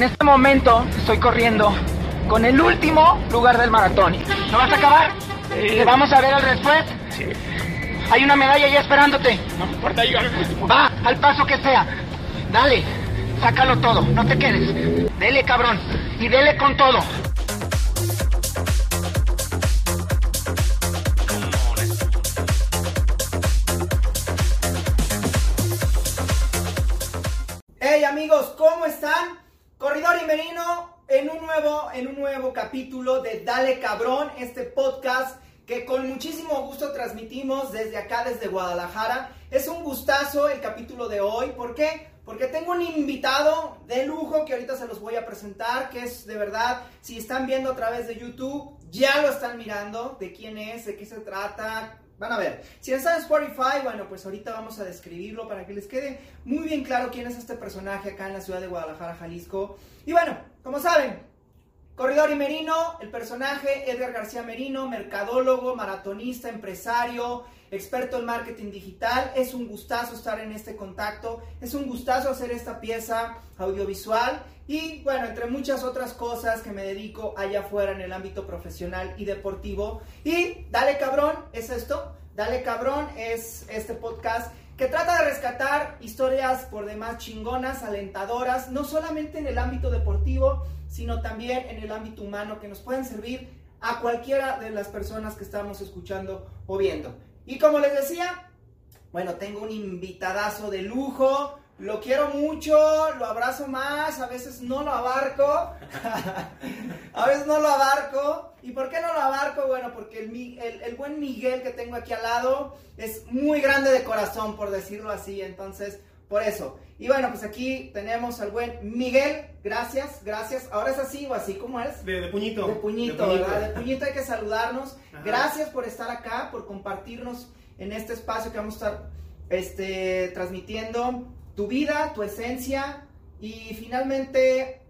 En este momento estoy corriendo con el último lugar del maratón. ¿No vas a acabar? ¿Te vamos a ver al después? Sí. Hay una medalla ya esperándote. No me importa, yo... Va, al paso que sea. Dale, sácalo todo, no te quedes. Dele, cabrón, y dele con todo. Merino en un nuevo, en un nuevo capítulo de Dale Cabrón, este podcast que con muchísimo gusto transmitimos desde acá, desde Guadalajara. Es un gustazo el capítulo de hoy, ¿por qué? Porque tengo un invitado de lujo que ahorita se los voy a presentar, que es de verdad, si están viendo a través de YouTube, ya lo están mirando, de quién es, de qué se trata, Van a ver. Si están en Spotify, bueno, pues ahorita vamos a describirlo para que les quede muy bien claro quién es este personaje acá en la ciudad de Guadalajara, Jalisco. Y bueno, como saben, Corredor y Merino, el personaje Edgar García Merino, mercadólogo, maratonista, empresario, experto en marketing digital. Es un gustazo estar en este contacto, es un gustazo hacer esta pieza audiovisual y bueno, entre muchas otras cosas que me dedico allá afuera en el ámbito profesional y deportivo. Y Dale Cabrón es esto, Dale Cabrón es este podcast que trata de rescatar historias por demás chingonas, alentadoras, no solamente en el ámbito deportivo, sino también en el ámbito humano que nos pueden servir a cualquiera de las personas que estamos escuchando o viendo. Y como les decía, bueno, tengo un invitadazo de lujo, lo quiero mucho, lo abrazo más, a veces no lo abarco, a veces no lo abarco. ¿Y por qué no lo abarco? Bueno, porque el, el, el, buen Miguel que tengo aquí al lado es muy grande de corazón, por decirlo así, entonces, por eso. Y bueno, pues aquí tenemos al buen Miguel, gracias, gracias. Ahora es así o así, ¿cómo es? De, de puñito. De puñito, de puñito. ¿verdad? De puñito hay que saludarnos. Ajá. Gracias por estar acá, por compartirnos en este espacio que vamos a estar este, transmitiendo tu vida, tu esencia y finalmente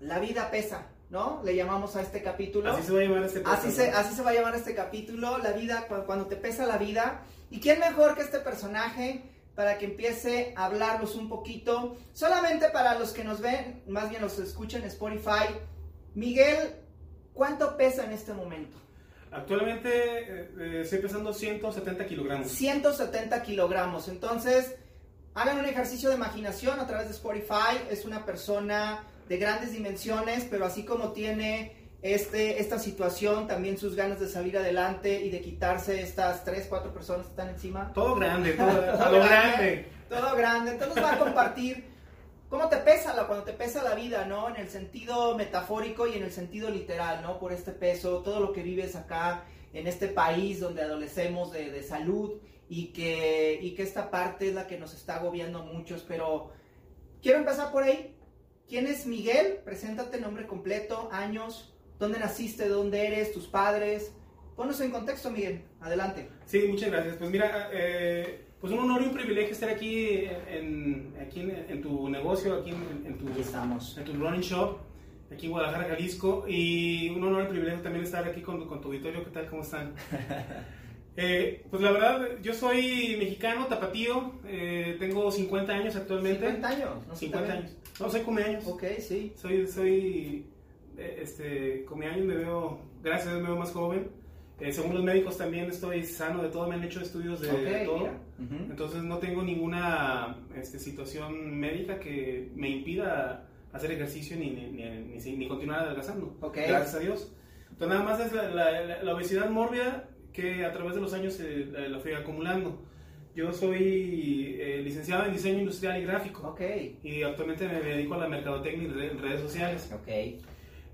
la vida pesa, ¿no? Le llamamos a este capítulo. Así se va a llamar este Así se, así se va a llamar este capítulo, la vida, cuando te pesa la vida. ¿Y quién mejor que este personaje para que empiece a hablarnos un poquito? Solamente para los que nos ven, más bien los escuchan en Spotify. Miguel, ¿cuánto pesa en este momento? Actualmente eh, estoy pesando 170 kilogramos. 170 kilogramos. Entonces, hagan un ejercicio de imaginación a través de Spotify. Es una persona de grandes dimensiones, pero así como tiene este, esta situación, también sus ganas de salir adelante y de quitarse estas 3, 4 personas que están encima. Todo grande, todo, todo grande. Todo grande. Entonces va a compartir cómo te pesa la, cuando te pesa la vida, ¿no? En el sentido metafórico y en el sentido literal, ¿no? Por este peso, todo lo que vives acá en este país donde adolecemos de, de salud y que, y que esta parte es la que nos está agobiando a muchos, pero quiero empezar por ahí. ¿Quién es Miguel? Preséntate, nombre completo, años, dónde naciste, dónde eres, tus padres. Ponnos en contexto, Miguel. Adelante. Sí, muchas gracias. Pues mira, eh, pues un honor y un privilegio estar aquí en, aquí en, en tu negocio, aquí en, en tu, estamos. en tu running shop, aquí en Guadalajara, Jalisco. Y un honor y privilegio también estar aquí con, con tu auditorio. ¿Qué tal? ¿Cómo están? Eh, pues la verdad, yo soy mexicano, tapatío, eh, tengo 50 años actualmente. 50 años, no 50 años. No, soy cumpleaños. Ok, sí. Soy, soy, eh, este, cumpleaños, me veo, gracias a Dios me veo más joven. Eh, según los médicos también estoy sano de todo, me han hecho estudios de, okay, de todo. Uh -huh. Entonces no tengo ninguna este, situación médica que me impida hacer ejercicio ni, ni, ni, ni continuar adelgazando. Okay. Gracias a Dios. Entonces nada más es la, la, la obesidad mórbida que a través de los años eh, la fui acumulando. Yo soy eh, licenciado en diseño industrial y gráfico. Ok. Y actualmente me dedico a la mercadotecnia en redes sociales. Ok.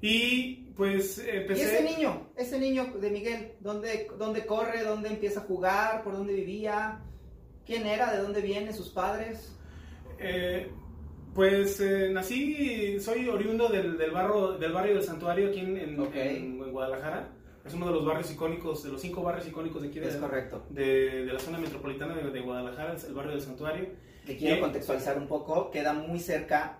Y pues empecé... ¿Y ese niño? Ese niño de Miguel, ¿dónde, dónde corre? ¿Dónde empieza a jugar? ¿Por dónde vivía? ¿Quién era? ¿De dónde viene? ¿Sus padres? Eh, pues eh, nací, soy oriundo del, del, barrio, del barrio del Santuario aquí en, en, okay. en, en Guadalajara. Es uno de los barrios icónicos, de los cinco barrios icónicos de aquí de, es correcto. de, de la zona metropolitana de, de, Guadalajara, el barrio del Santuario. Que quiero y, contextualizar un poco, queda muy cerca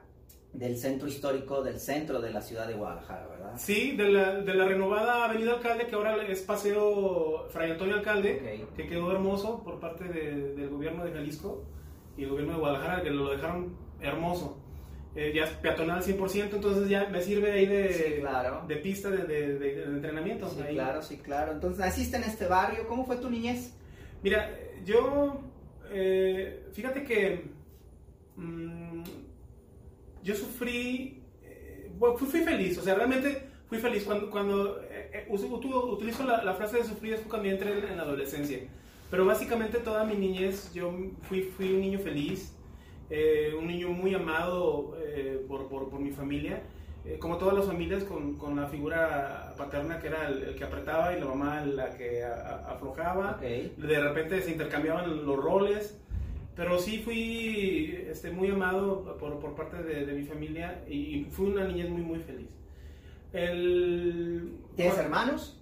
del centro histórico, del centro de la ciudad de Guadalajara, ¿verdad? Sí, de la, de la renovada Avenida Alcalde, que ahora es Paseo Fray Antonio Alcalde, okay. que quedó hermoso por parte de, del gobierno de Jalisco y el gobierno de Guadalajara, que lo dejaron hermoso. Eh, ya es peatonal 100%, entonces ya me sirve ahí de, Sí, claro. de pista de, de- de- entrenamiento. Sí, ahí. claro, sí, claro. Entonces, naciste en este barrio. ¿Cómo fue tu niñez? Mira, yo, eh, fíjate que mm, yo sufrí, eh, bueno, fui, fui feliz, o sea, realmente fui feliz cuando, cuando eh, eh, uso- utilizo la, la frase de sufrir es cuando entré en, en la adolescencia, pero básicamente toda mi niñez yo fui, fui un niño feliz, eh, un niño muy amado eh, por, por, por mi familia, eh, como todas las familias con, con la figura paterna que era el, el que apretaba y la mamá la que a- a- aflojaba de repente se intercambiaban los roles, pero sí fui este, muy amado por, por parte de, de mi familia y, y fui una niñez muy, muy feliz. El, ¿Tienes hermanos?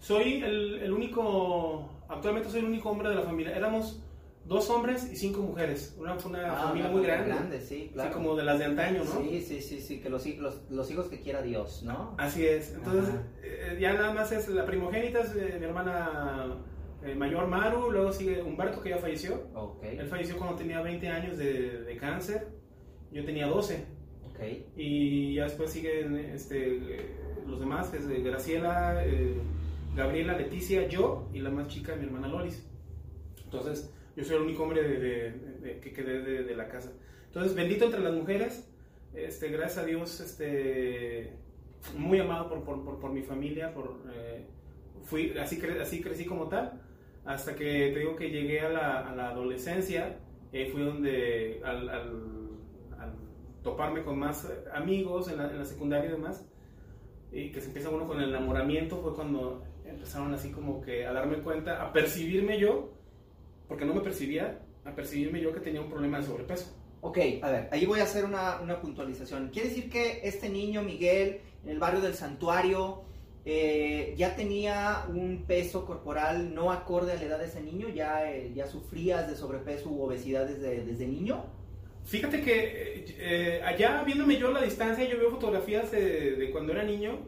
Soy el, el único, actualmente soy el único hombre de la familia. Éramos dos hombres y cinco mujeres. Una, fue una Ah, familia muy grande. grande, sí, claro. Así como de las de antaño, ¿no? Sí, sí, sí, sí, que los, los, los hijos que quiera Dios, ¿no? Así es. Entonces, eh, ya nada más es la primogénita, es eh, mi hermana eh, mayor Maru, luego sigue Humberto que ya falleció. Ok, Él falleció cuando tenía 20 años de, de cáncer, yo tenía 12. ok. Y ya después siguen este, los demás, que es Graciela, Gabriela, Leticia, yo y la más chica, mi hermana Loris. Entonces, yo soy el único hombre de, de- de- que quedé de, la casa. Entonces, bendito entre las mujeres, este, gracias a Dios, este, muy amado por, por, por, por mi familia, por, eh, fui, así, cre- así crecí como tal, hasta que te digo que llegué a la, a la adolescencia, eh, fui donde al, al, al toparme con más amigos en la, en la secundaria y demás, y que se empieza uno con el enamoramiento, fue cuando empezaron así como que a darme cuenta, a percibirme yo, porque no me percibía, a percibirme yo que tenía un problema de sobrepeso. Ok, a ver, ahí voy a hacer una, una puntualización. ¿Quiere decir que este niño, Miguel, en el barrio del santuario, eh, ya tenía un peso corporal no acorde a la edad de ese niño? ¿Ya, eh, ya sufrías de sobrepeso u obesidad desde, desde niño? Fíjate que eh, allá viéndome yo a la distancia, yo veo fotografías de, de cuando era niño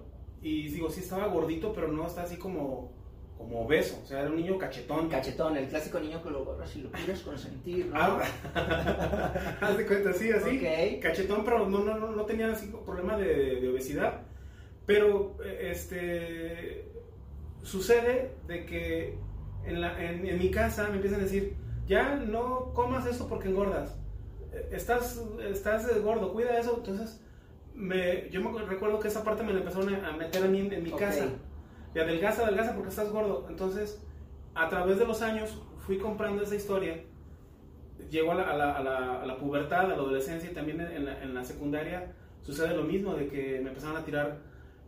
y digo, sí estaba gordito, pero no está así como, como obeso, o sea, era un niño cachetón. Cachetón, el clásico niño que lo agarras y lo quieres consentir, ¿no? Ah, haz de cuenta, sí, así. Ok. Cachetón, pero no, no, no, no tenía así problema de, de obesidad. Pero, eh, este, sucede de que en, la, en, en mi casa me empiezan a decir, ya no comas esto porque engordas. Eh, Estás, estás gordo, cuida eso. Entonces, me, yo me recuerdo que esa parte me la empezaron a meter a mí en, en mi Ok. casa. De adelgaza, adelgaza porque estás gordo. Entonces, a través de los años fui comprando esa historia. Llego a la, a la, a la, a la pubertad, a la adolescencia y también en la, en la secundaria sucede lo mismo, de que me empezaron a tirar,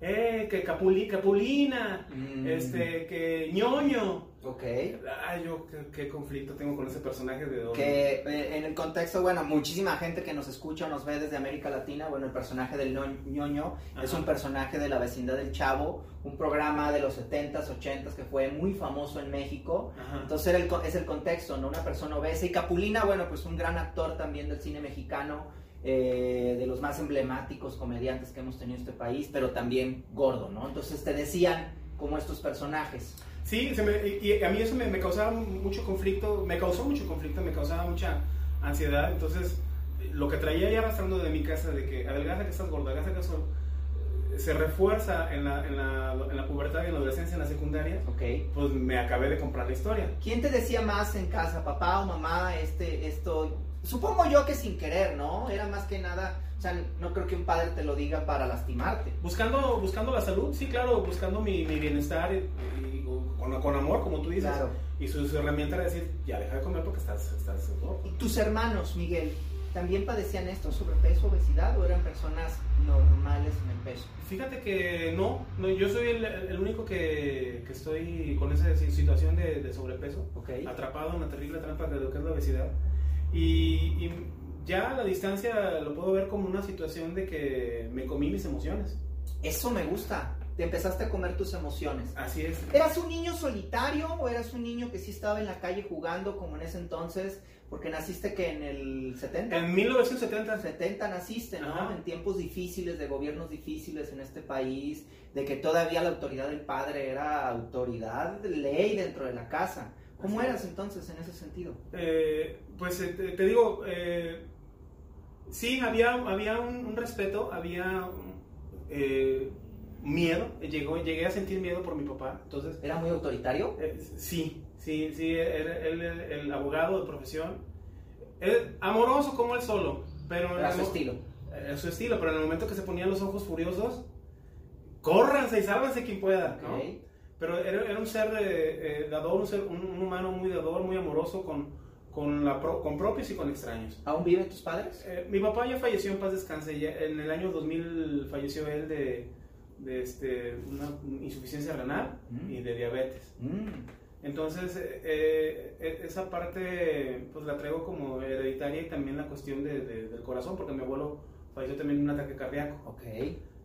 eh, que capuli, capulina, Mm. este, que ñoño. Ok. Ay, yo qué, qué conflicto tengo con ese personaje de Don. Que eh, en el contexto, bueno, muchísima gente que nos escucha o nos ve desde América Latina, bueno, el personaje del ño- ñoño es un personaje de la vecindad del Chavo, un programa de los 70s, 80s que fue muy famoso en México. Ajá. Entonces era el es el contexto, ¿no? Una persona obesa. Y Capulina, bueno, pues un gran actor también del cine mexicano, eh, de los más emblemáticos comediantes que hemos tenido en este país, pero también gordo, ¿no? Entonces te decían como estos personajes. Sí, se me- y, a mí eso me, me causaba mucho conflicto, me causó mucho conflicto, me causaba mucha ansiedad. Entonces, lo que traía ya arrastrando de mi casa, de que adelgaza que estás gorda, adelgaza que gorda, eh, se refuerza en la, en, la, en la pubertad y en la adolescencia, en la secundaria, ¿Ok? pues me acabé de comprar la historia. ¿Quién te decía más en casa, papá o mamá, este, esto? Supongo yo que sin querer, ¿no? Era más que nada, o sea, no creo que un padre te lo diga para lastimarte. Buscando, buscando la salud, sí, claro, buscando mi, mi bienestar y, y con, con amor, como tú dices. Claro. Y su, su herramienta era decir, ya deja de comer porque estás, estás gordo. ¿Y tus hermanos, Miguel, también padecían esto, sobrepeso, obesidad, o eran personas normales en el peso? Fíjate que no, no, yo soy el, el único que, que estoy con esa si- situación de, de sobrepeso, ¿Ok? atrapado en la terrible trampa de lo que es la obesidad. Y, y ya a la distancia lo puedo ver como una situación de que me comí mis emociones. Eso me gusta. Te empezaste a comer tus emociones. Así es. ¿Eras un niño solitario o eras un niño que sí estaba en la calle jugando como en ese entonces? Porque naciste que en el 70. En 1970, 70 naciste, ¿no? Ajá. En tiempos difíciles, de gobiernos difíciles en este país, de que todavía la autoridad del padre era autoridad ley dentro de la casa. ¿Cómo eras entonces en ese sentido? eh, pues eh, te, te digo, eh, Sí, había, había un, un respeto, había eh, miedo, Llegó, llegué a sentir miedo por mi papá, entonces... ¿Era muy autoritario? eh, sí, sí, sí, era él el, el abogado de profesión, Él- amoroso como él solo, pero... Era su estilo. eh, su estilo, pero en el momento que se ponían los ojos furiosos, córranse y sálvanse quien pueda, ¿no? Ok. Pero era, era un ser eh, eh, dador, un, ser- un- un humano muy dador, muy amoroso con, con, la pro- con propios y con extraños. ¿Aún viven tus padres? Eh, mi papá ya falleció en paz descanse. ya en el año 2000 falleció él de, de este, una insuficiencia renal Mm. y de diabetes. Mm. Entonces, eh, eh, esa parte pues la traigo como hereditaria y también la cuestión de- de- del corazón, porque mi abuelo falleció también de un ataque cardíaco. Ok.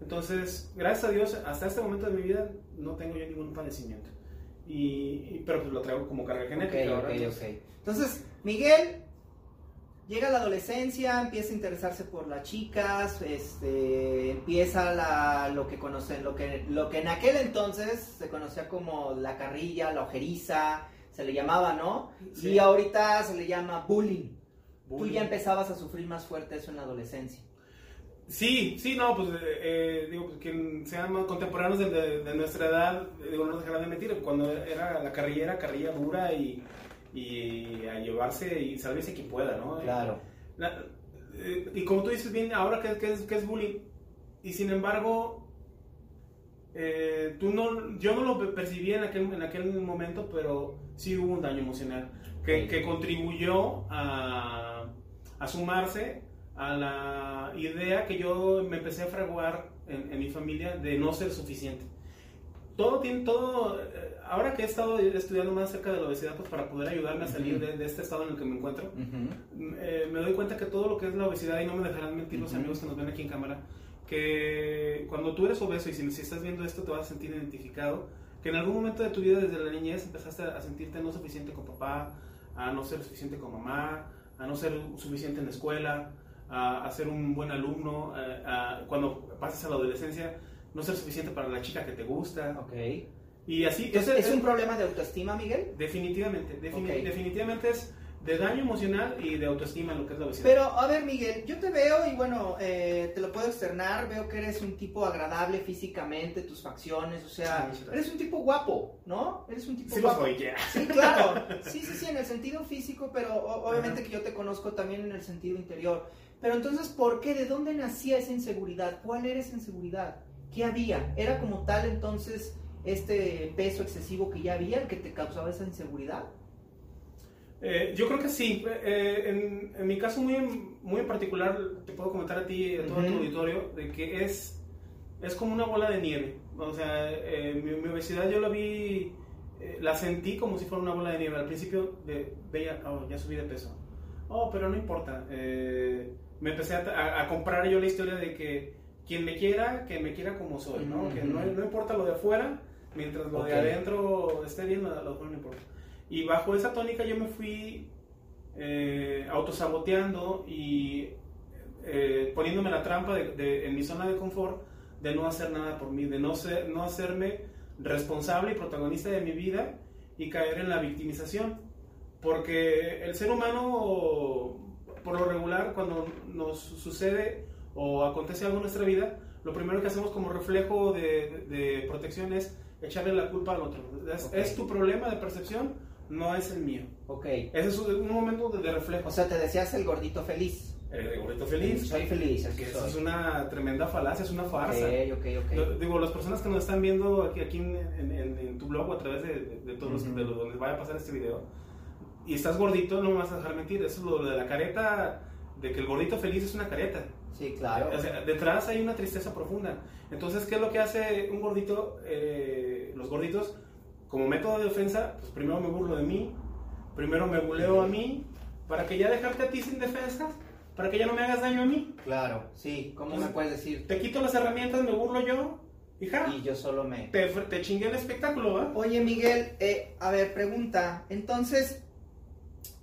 Entonces, gracias a Dios, hasta este momento de mi vida no tengo yo ningún padecimiento. Y, y- pero pues lo traigo como carga genética. Ok, ¿verdad? ok, Entonces, ok. Entonces, Miguel llega a la adolescencia, empieza a interesarse por las chicas, este, empieza la, lo que conocen, lo que, lo que en aquel entonces se conocía como la carrilla, la ojeriza, se le llamaba, ¿no? Sí. Y ahorita se le llama bullying. Tú ya empezabas a sufrir más fuerte eso en la adolescencia. Sí, sí, no, pues eh, eh, digo, pues, quien sean más contemporáneos de, de- de nuestra edad, eh, digo, no nos dejarán de mentir, cuando era la carrilla, carrilla dura y, y a llevarse y salvarse quien pueda, ¿no? Claro. La- eh, y como tú dices bien, ahora que, que es, que es bullying, y sin embargo, eh, tú no, yo no lo percibí en aquel, en aquel momento, pero sí hubo un daño emocional que, que contribuyó a, a sumarse a la idea que yo me empecé a fraguar en, en mi familia de no ser suficiente. Todo tiene, todo, eh, ahora que he estado estudiando más acerca de la obesidad, pues para poder ayudarme a salir Ujú. de, de este estado en el que me encuentro, Ujú. eh, me doy cuenta que todo lo que es la obesidad, y no me dejarán mentir los Ujú. amigos que nos ven aquí en cámara, que cuando tú eres obeso y si, si estás viendo esto te vas a sentir identificado, que en algún momento de tu vida desde la niñez empezaste a sentirte no suficiente con papá, a no ser suficiente con mamá, a no ser suficiente en la escuela, a, a ser un buen alumno, a- a- cuando pasas a la adolescencia, no ser suficiente para la chica que te gusta, Ok. Y así... Entonces, ¿es un problema de autoestima, Miguel? Definitivamente, defini- definitivamente es de daño emocional y de autoestima lo que es la obesidad. Pero, a ver, Miguel, yo te veo y bueno, eh, te lo puedo externar, veo que eres un tipo agradable físicamente, tus facciones, o sea, Sí, eres un tipo guapo, ¿no? Eres un tipo Sí lo guapo. soy. Sí, claro. Sí, sí, sí, en el sentido físico, pero obviamente que yo te conozco también en el sentido interior. Pero entonces, ¿por qué? ¿De dónde nacía esa inseguridad? ¿Cuál era esa inseguridad? ¿Qué había? ¿Era como tal entonces este peso excesivo que ya había el que te causaba esa inseguridad? Eh, yo creo que sí. Eh, en, en mi caso muy en, muy en particular, te puedo comentar a ti y a todo Ujú. tu auditorio, de que es, es como una bola de nieve. O sea, eh, mi, mi obesidad yo la vi, eh, la sentí como si fuera una bola de nieve. Al principio de, veía, oh, ya subí de peso. Oh, pero no importa. Eh, me empecé a, a- a comprar yo la historia de que quien me quiera, que me quiera como soy, ¿no? Que no, no importa lo de afuera, mientras lo Ok. de adentro esté bien, lo, lo no importa. Y bajo esa tónica yo me fui eh, autosaboteando y eh, poniéndome la trampa de, de- en mi zona de confort de no hacer nada por mí, de no, ser, no hacerme responsable y protagonista de mi vida y caer en la victimización. Porque el ser humano, por lo regular, cuando nos sucede o acontece algo en nuestra vida, lo primero que hacemos como reflejo de, de protección es echarle la culpa al otro. Es, Ok. es tu problema de percepción, no es el mío. Ok. Ese es un momento de, de reflejo. O sea, te decías el gordito feliz. el gordito feliz. Soy feliz, así Que eso soy. es una tremenda falacia, es una farsa. Ok, ok, ok. Lo- Digo, las personas que nos están viendo aquí, aquí en, en- en- tu blog o a través de, de- de todos los- Ujú. de lo- donde vaya a pasar este video, y estás gordito, no me vas a dejar mentir. Eso es lo de la careta, de que el gordito feliz es una careta. Sí, claro. O sea, detrás hay una tristeza profunda. Entonces, ¿qué es lo que hace un gordito? Eh, los gorditos, como método de defensa, pues primero me burlo de mí, primero me buleo a mí, para que ya dejarte a ti sin defensas, para que ya no me hagas daño a mí. Claro, sí. ¿Cómo me puedes decir? Te quito las herramientas, me burlo yo, y ja, Y yo solo me... te, te chingué el espectáculo, ¿va? Oye, Miguel, eh, a ver, pregunta. Entonces,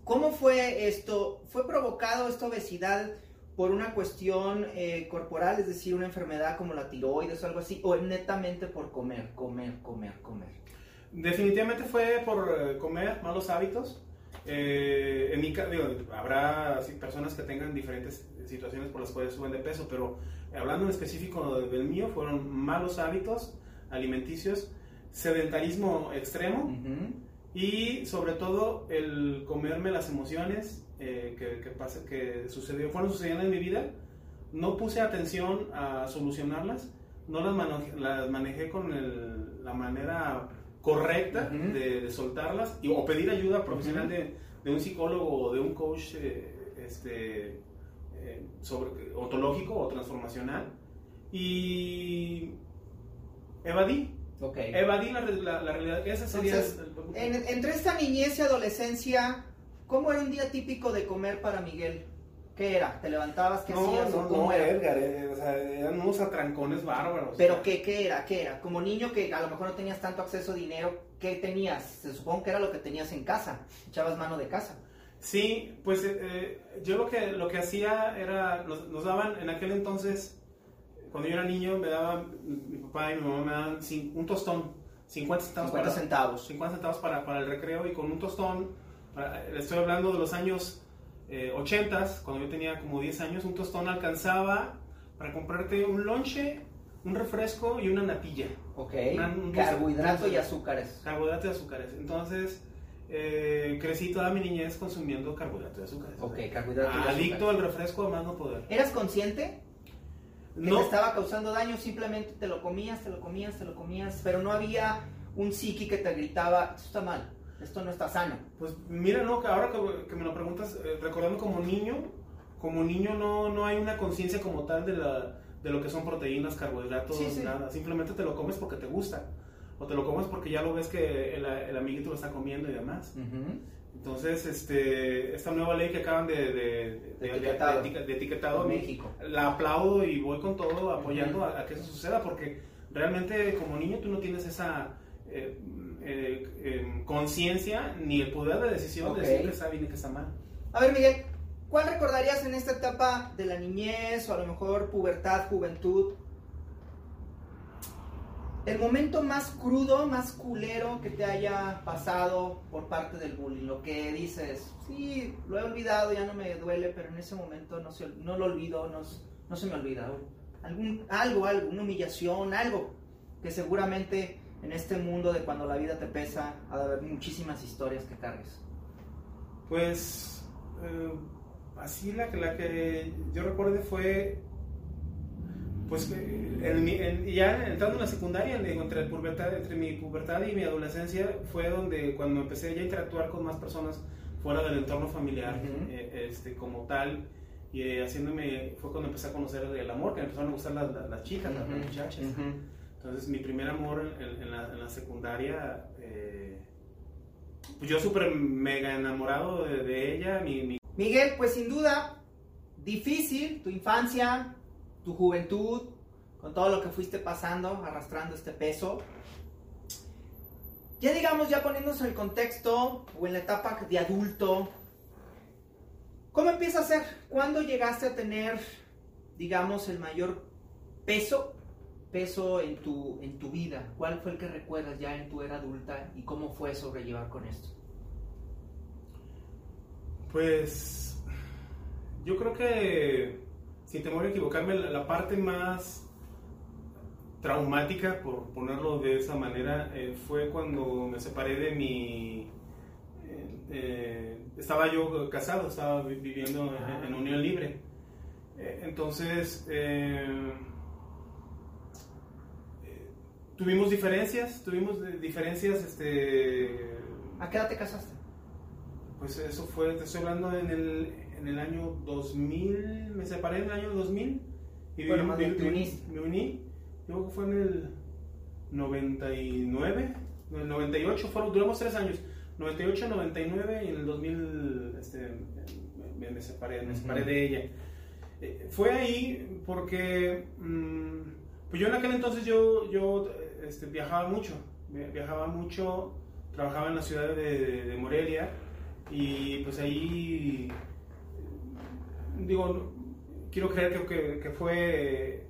¿cómo fue esto? ¿Fue provocado esta obesidad por una cuestión eh, corporal, es decir, una enfermedad como la tiroides o algo así? ¿O netamente por comer, comer, comer, comer? Definitivamente fue por eh, comer malos hábitos. Eh, en mi digo, habrá sí, personas que tengan diferentes situaciones por las cuales suben de peso, pero hablando en específico del mío, fueron malos hábitos alimenticios, sedentarismo extremo y sobre todo el comerme las emociones eh, que, que, pasa, que sucedió, fueron sucediendo en mi vida. No puse atención a solucionarlas, no las, las manejé con el, la manera correcta de, soltarlas y, o pedir ayuda profesional de, de, un psicólogo o de un coach eh, este, eh, sobre, ontológico o transformacional. Y evadí. Okay. Evadí la, la, realidad. Esa sería entre esta niñez y adolescencia, ¿cómo era un día típico de comer para Miguel? ¿Qué era? ¿Te levantabas? ¿Qué hacías? No, ¿Cómo no, era? Edgar, eh, o sea, eran unos atrancones bárbaros. ¿Pero qué, qué era? ¿Qué era? Como niño que a lo mejor no tenías tanto acceso a dinero, ¿qué tenías? Se supone que era lo que tenías en casa, echabas mano de casa. Sí, pues eh, eh, yo lo que, lo que hacía era, nos, nos, daban en aquel entonces, cuando yo era niño, me daban, mi papá y mi mamá me daban un tostón, 50 centavos. 50 para, centavos. 50 centavos para, para el recreo y con un tostón, estoy hablando de los años eh, 80, cuando yo tenía como 10 años, un tostón alcanzaba para comprarte un lonche, un refresco y una natilla. Ok. Carbohidrato y azúcares. Carbohidrato y azúcares. Entonces, eh, crecí toda mi niñez consumiendo carbohidrato y azúcares. Ok, carbohidrato y Adicto al refresco, además no poder. ¿Eras consciente? Que no. te estaba causando daño, simplemente te lo comías, te lo comías, te lo comías, pero no había un psiqui que te gritaba, esto está mal esto no está sano. Pues mira, no, ahora que, me lo preguntas, eh, recordando como niño, como niño no, no hay una conciencia como tal de, la, de lo que son proteínas, carbohidratos, nada. Simplemente te lo comes porque te gusta. O te lo comes porque ya lo ves que el, el amiguito lo está comiendo y demás. Entonces, este, esta nueva ley que acaban de, de, de etiquetado, de, etiquetado México, la aplaudo y voy con todo apoyando a, que eso suceda porque realmente como niño tú no tienes esa eh, eh, conciencia ni el poder de decisión de decir que está bien y que está mal. A ver, Miguel, ¿cuál recordarías en esta etapa de la niñez o a lo mejor pubertad, juventud? El momento más crudo, más culero que te haya pasado por parte del bullying. Lo que dices, sí, lo he olvidado, ya no me duele, pero en ese momento no, se, no lo olvido, no, no se me olvida. Algún, algo, algo, una humillación, algo que seguramente en este mundo de cuando la vida te pesa, ha de haber muchísimas historias que cargues. Pues eh, así la, la que yo recuerdo fue, pues ya entrando en la secundaria, entre, pubertad, entre mi pubertad y mi adolescencia, fue donde cuando empecé ya a interactuar con más personas fuera del entorno familiar eh, este, como tal. Y eh, haciéndome, fue cuando empecé a conocer el amor, que me empezaron a gustar las, las, chicas, las muchachas. Entonces, mi primer amor en, la, secundaria, eh, pues yo súper mega enamorado de, ella. Mi, Miguel, pues sin duda, difícil tu infancia, tu juventud, con todo lo que fuiste pasando, arrastrando este peso. Ya digamos, ya poniéndonos en el contexto o en la etapa de adulto, ¿cómo empieza a ser? ¿Cuándo llegaste a tener, digamos, el mayor peso peso en tu, en tu vida? ¿Cuál fue el que recuerdas ya en tu era adulta y cómo fue sobrellevar con esto? Pues yo creo que, sin temor a equivocarme, la, parte más traumática, por ponerlo de esa manera, eh, fue cuando me separé de mi... Eh, eh, estaba yo casado, estaba viviendo en, en, unión libre. entonces Tuvimos diferencias, tuvimos diferencias, este... ¿A qué edad te casaste? Pues eso fue, te estoy hablando en el, en el año 2000, me separé en el año 2000. Y bueno, más me, me, uní, yo creo que fue en el 99, en el 98, fueron, duramos tres años, 98, 99 y en el 2000 este, me, separé, me separé de ella. Eh, fue ahí porque... Mmm, pues yo en aquel entonces yo, yo este, viajaba mucho, viajaba mucho, trabajaba en la ciudad de, Morelia y pues ahí, digo, quiero creer que, fue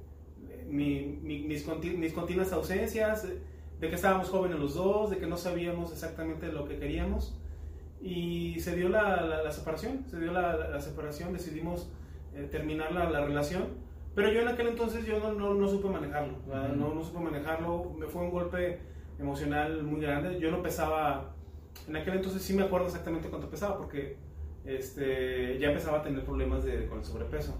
mi, mis, continuas ausencias, de que estábamos jóvenes los dos, de que no sabíamos exactamente lo que queríamos y se dio la, separación, se dio la, separación, decidimos eh, terminar la relación. Pero yo en aquel entonces yo no, no, no supe manejarlo, ¿verdad? Ujú. no, no supe manejarlo, me fue un golpe emocional muy grande. Yo no pesaba, en aquel entonces sí me acuerdo exactamente cuánto pesaba, porque este, ya empezaba a tener problemas de, con el sobrepeso.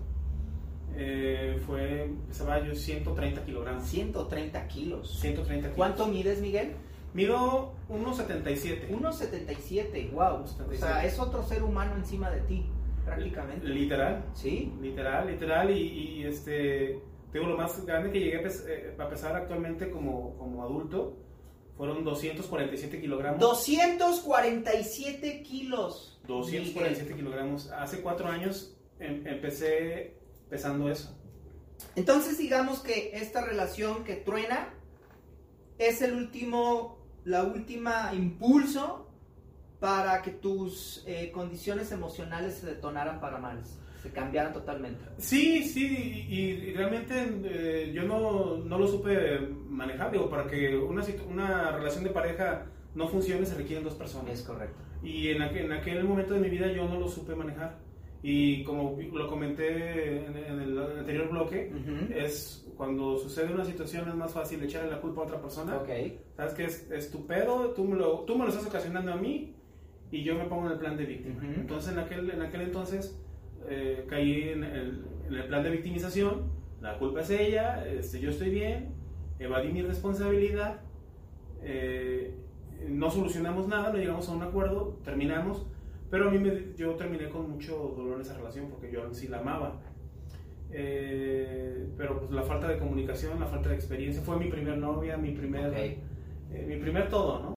Eh, fue, pesaba yo 130 kilogramos. 130 kilos. 130 kilos. ¿Cuánto mides, Miguel? Mido 1,77. 1.77, wow. O sea, 1.77. es otro ser humano encima de ti, prácticamente. Literal. ¿Sí? Literal, literal. Y, y, este, te digo, lo más grande que llegué eh, a pesar actualmente como, como adulto fueron 247 kilogramos. 247 kilos. 247 Miguel. kilogramos. Hace cuatro años em- empecé pesando eso. Entonces digamos que esta relación que truena es el último, la última impulso para que tus eh, condiciones emocionales se detonaran para mal, se cambiaran totalmente. Sí, sí, y, y realmente eh, yo no, no lo supe manejar. Digo, para que una, una relación de pareja no funcione se requieren dos personas. Es correcto. Y en aquel, en aquel momento de mi vida yo no lo supe manejar. Y como lo comenté en, en el anterior bloque, Ujú. es cuando sucede una situación es más fácil echarle la culpa a otra persona. Ok. Sabes que es, es tu pedo, tú me, lo, tú me lo estás ocasionando a mí y yo me pongo en el plan de víctima. Entonces en aquel, en aquel entonces eh, caí en el, en el plan de victimización, la culpa es ella, este, yo estoy bien, evadí mi responsabilidad, eh, no solucionamos nada, no llegamos a un acuerdo, terminamos, pero a mí me, yo terminé con mucho dolor en esa relación porque yo sí la amaba. Eh, pero pues la falta de comunicación, la falta de experiencia, fue mi primer novia, mi primer, mi primer todo, ¿no?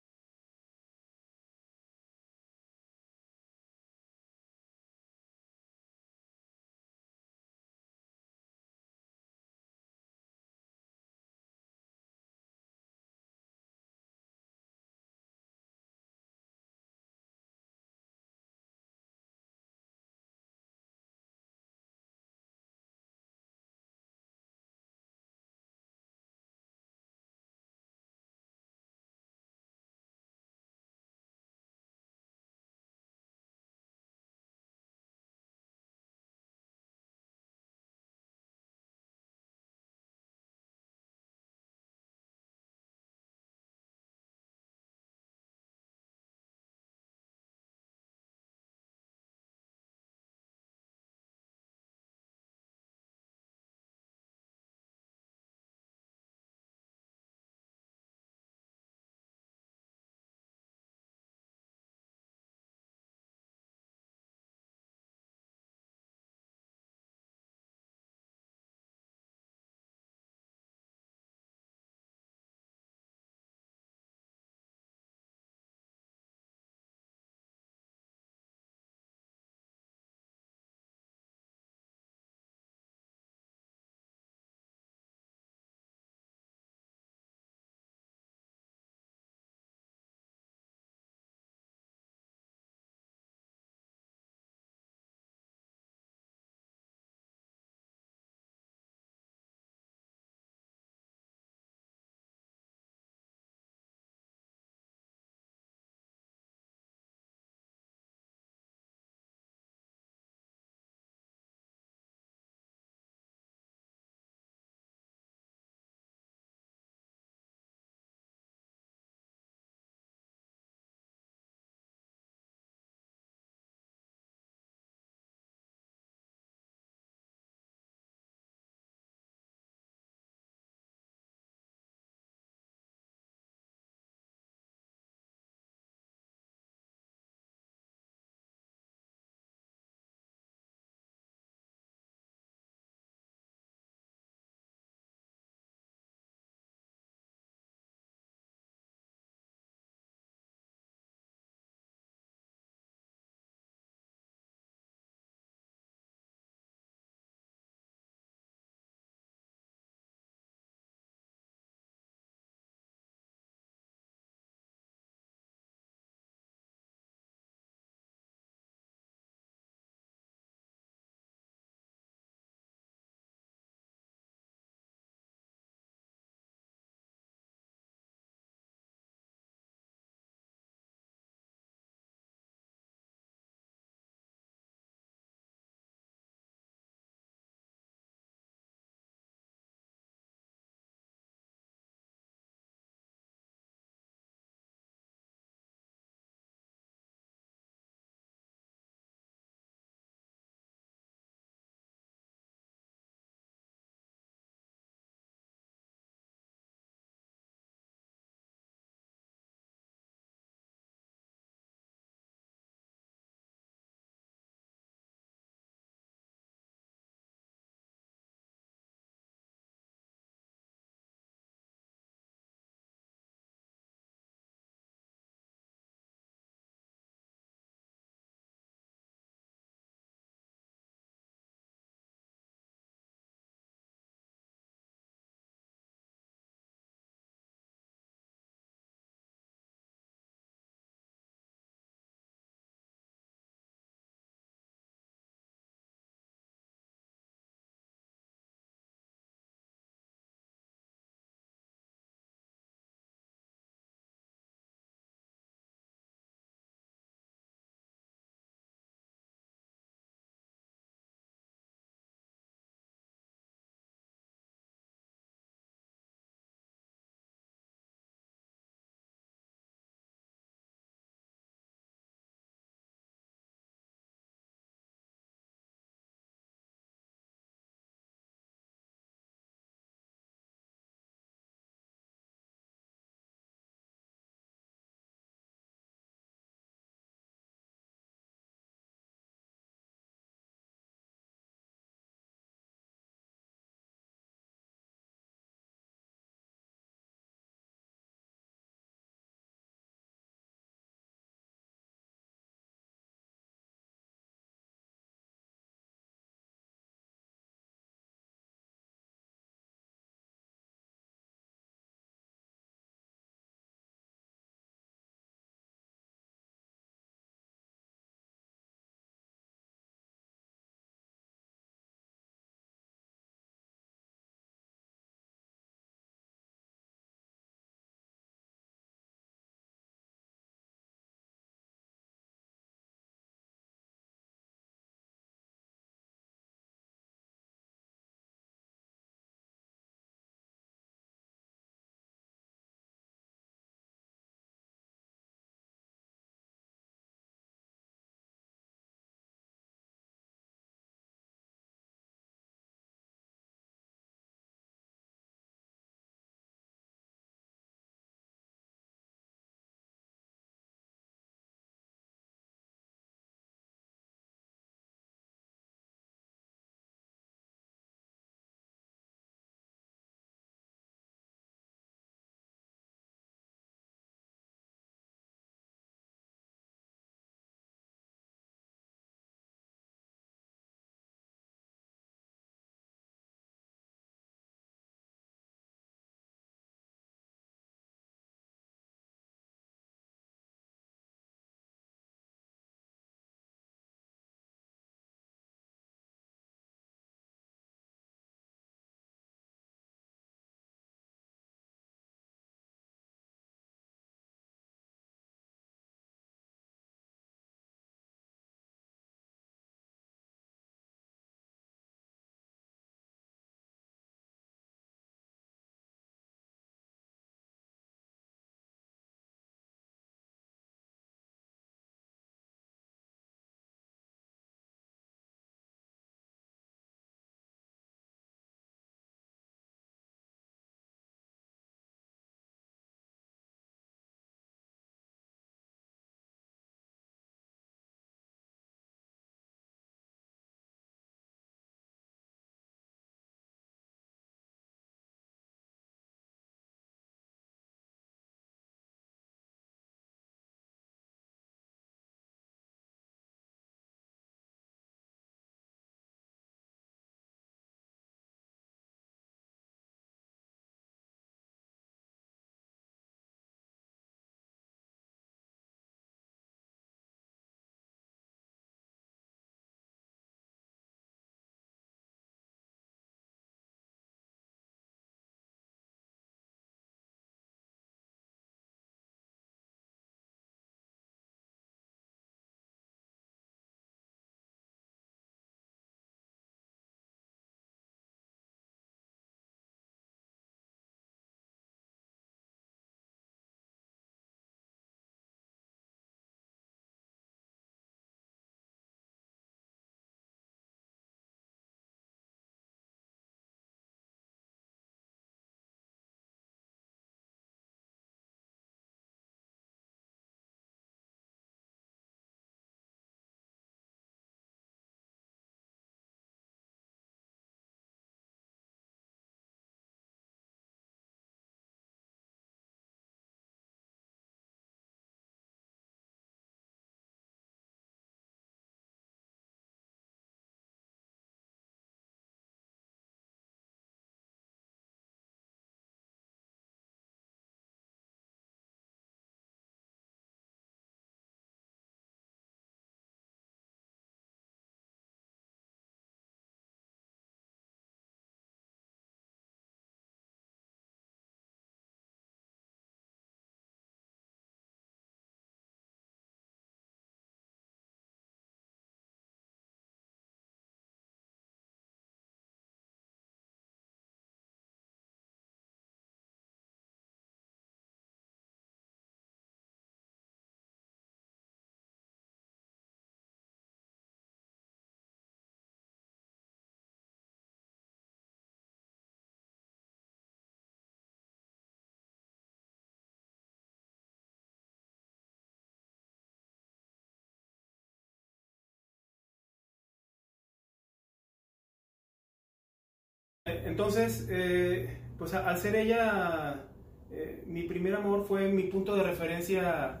Entonces, eh, pues al ser ella, eh, mi primer amor fue mi punto de referencia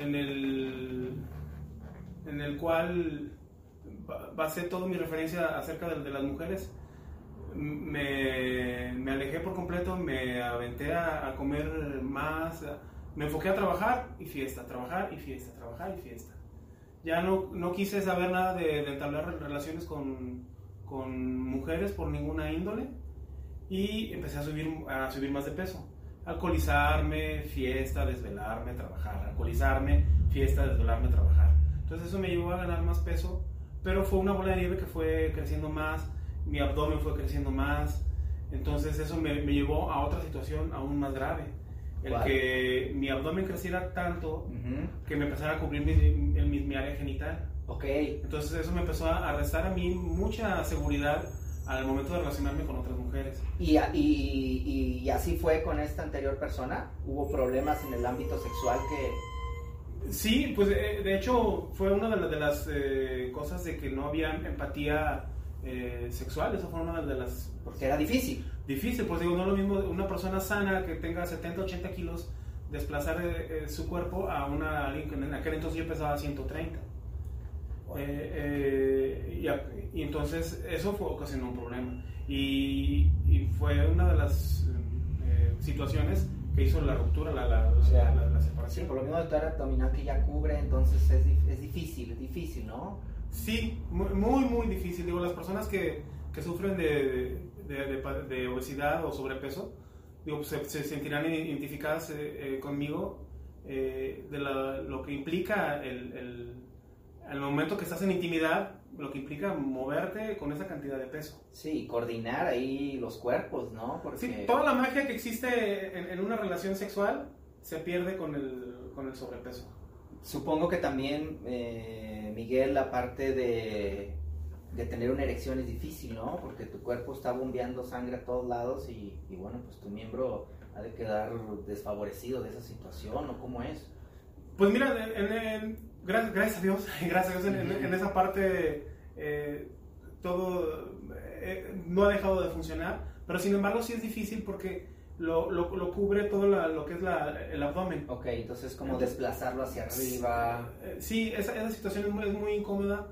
en el, en el cual ba- basé toda mi referencia acerca de, las mujeres. Me, alejé por completo, me aventé a, comer más, me enfoqué a trabajar y fiesta, trabajar y fiesta, trabajar y fiesta. Ya no, no quise saber nada de, entablar re- relaciones con, con mujeres por ninguna índole y empecé a subir, a subir más de peso. Alcoholizarme, fiesta, desvelarme, trabajar. Alcoholizarme, fiesta, desvelarme, trabajar. Entonces eso me llevó a ganar más peso, pero fue una bola de nieve que fue creciendo más, mi abdomen fue creciendo más, entonces eso me, me llevó a otra situación aún más grave. El que mi abdomen creciera tanto que me empezara a cubrir mi, mi- mi área genital. Ok. Entonces eso me empezó a, restar a mí mucha seguridad al momento de relacionarme con otras mujeres. ¿Y, y, y así fue con esta anterior persona? ¿Hubo problemas en el ámbito sexual que... Sí, pues eh, de hecho fue una de, la- de las eh, cosas de que no había empatía eh, sexual, eso fue una de las Porque era difícil. difícil, pues digo, no es lo mismo una persona sana que tenga 70, 80 kilos desplazar eh, eh, su cuerpo a una alguien que en aquel entonces yo pesaba 130. Eh, eh, y, entonces eso fue, ocasionó un problema. Y, y fue una de las eh, situaciones que hizo la ruptura, la, la, O sea, la- la Sí, separación. por lo de tu área abdominal que ya cubre, entonces es, es difícil, es difícil, ¿no? Sí, muy, muy, muy difícil. Digo, las personas que, que sufren de, de, de pa- de obesidad o sobrepeso, digo, pues, se, se sentirán identificadas eh, eh, conmigo eh, de la- lo que implica el, el, el momento que estás en intimidad, lo que implica moverte con esa cantidad de peso. Sí, coordinar ahí los cuerpos, ¿no? Porque... Sí, toda la magia que existe en, en una relación sexual se pierde con el, con el sobrepeso. Supongo que también, eh, Miguel, la parte de, de tener una erección es difícil, ¿no? Porque tu cuerpo está bombeando sangre a todos lados y, y bueno, pues tu miembro ha de quedar desfavorecido de esa situación, ¿o cómo es? Pues mira, en- en- gracias, gracias a Dios, gracias a Dios en, en- en esa parte eh, todo eh, no ha dejado de funcionar, pero sin embargo sí es difícil porque lo, lo- lo cubre todo la- lo que es la- el abdomen. Ok, entonces como desplazarlo hacia arriba. Eh, Sí, esa, esa situación es muy, es muy incómoda.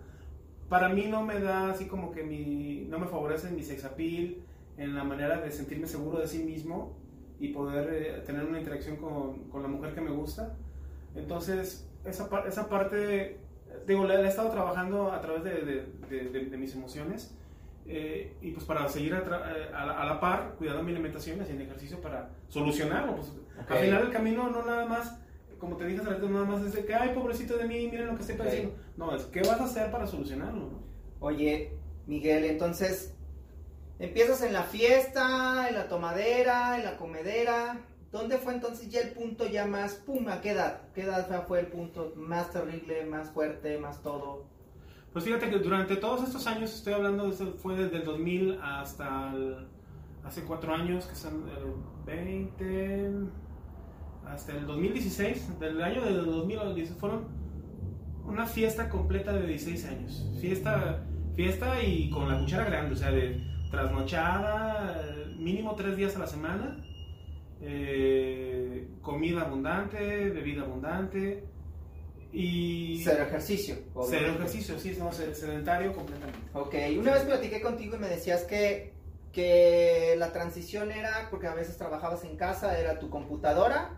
Para mí no me da así como que mi, no me favorece mi sex appeal, en la manera de sentirme seguro de sí mismo y poder eh, tener una interacción con, con la mujer que me gusta. Entonces, esa, par- esa parte, digo, la, he estado trabajando a través de, de- de- de- mis emociones eh, y pues para seguir a, eh, a la, a la par, cuidando mi alimentación y haciendo ejercicio para solucionarlo. Pues, Ok. Al final del camino no nada más, como te dije hace rato, nada más es de que, ay, pobrecito de mí, miren lo que estoy padeciendo. No, es qué vas a hacer para solucionarlo. Oye, Miguel, entonces empiezas en la fiesta, en la tomadera, en la comedera. ¿Dónde fue entonces ya el punto ya más, pum, a qué edad? ¿Qué edad fue- el punto más terrible, más fuerte, más todo? Pues fíjate que durante todos estos años, estoy hablando, desde- fue desde el 2000 hasta el- hace cuatro años, que son el 20, hasta el 2016, del año del 2000 al 16, fueron una fiesta completa de 16 años. Fiesta, fiesta y con la cuchara grande, o sea, de trasnochada, mínimo tres días a la semana, eh, comida abundante, bebida abundante y... Cero ejercicio. Cero obviamente. ejercicio, sí, no, sed- sedentario completamente. Ok, una vez platiqué contigo y me decías que, que la transición era, porque a veces trabajabas en casa, era tu computadora,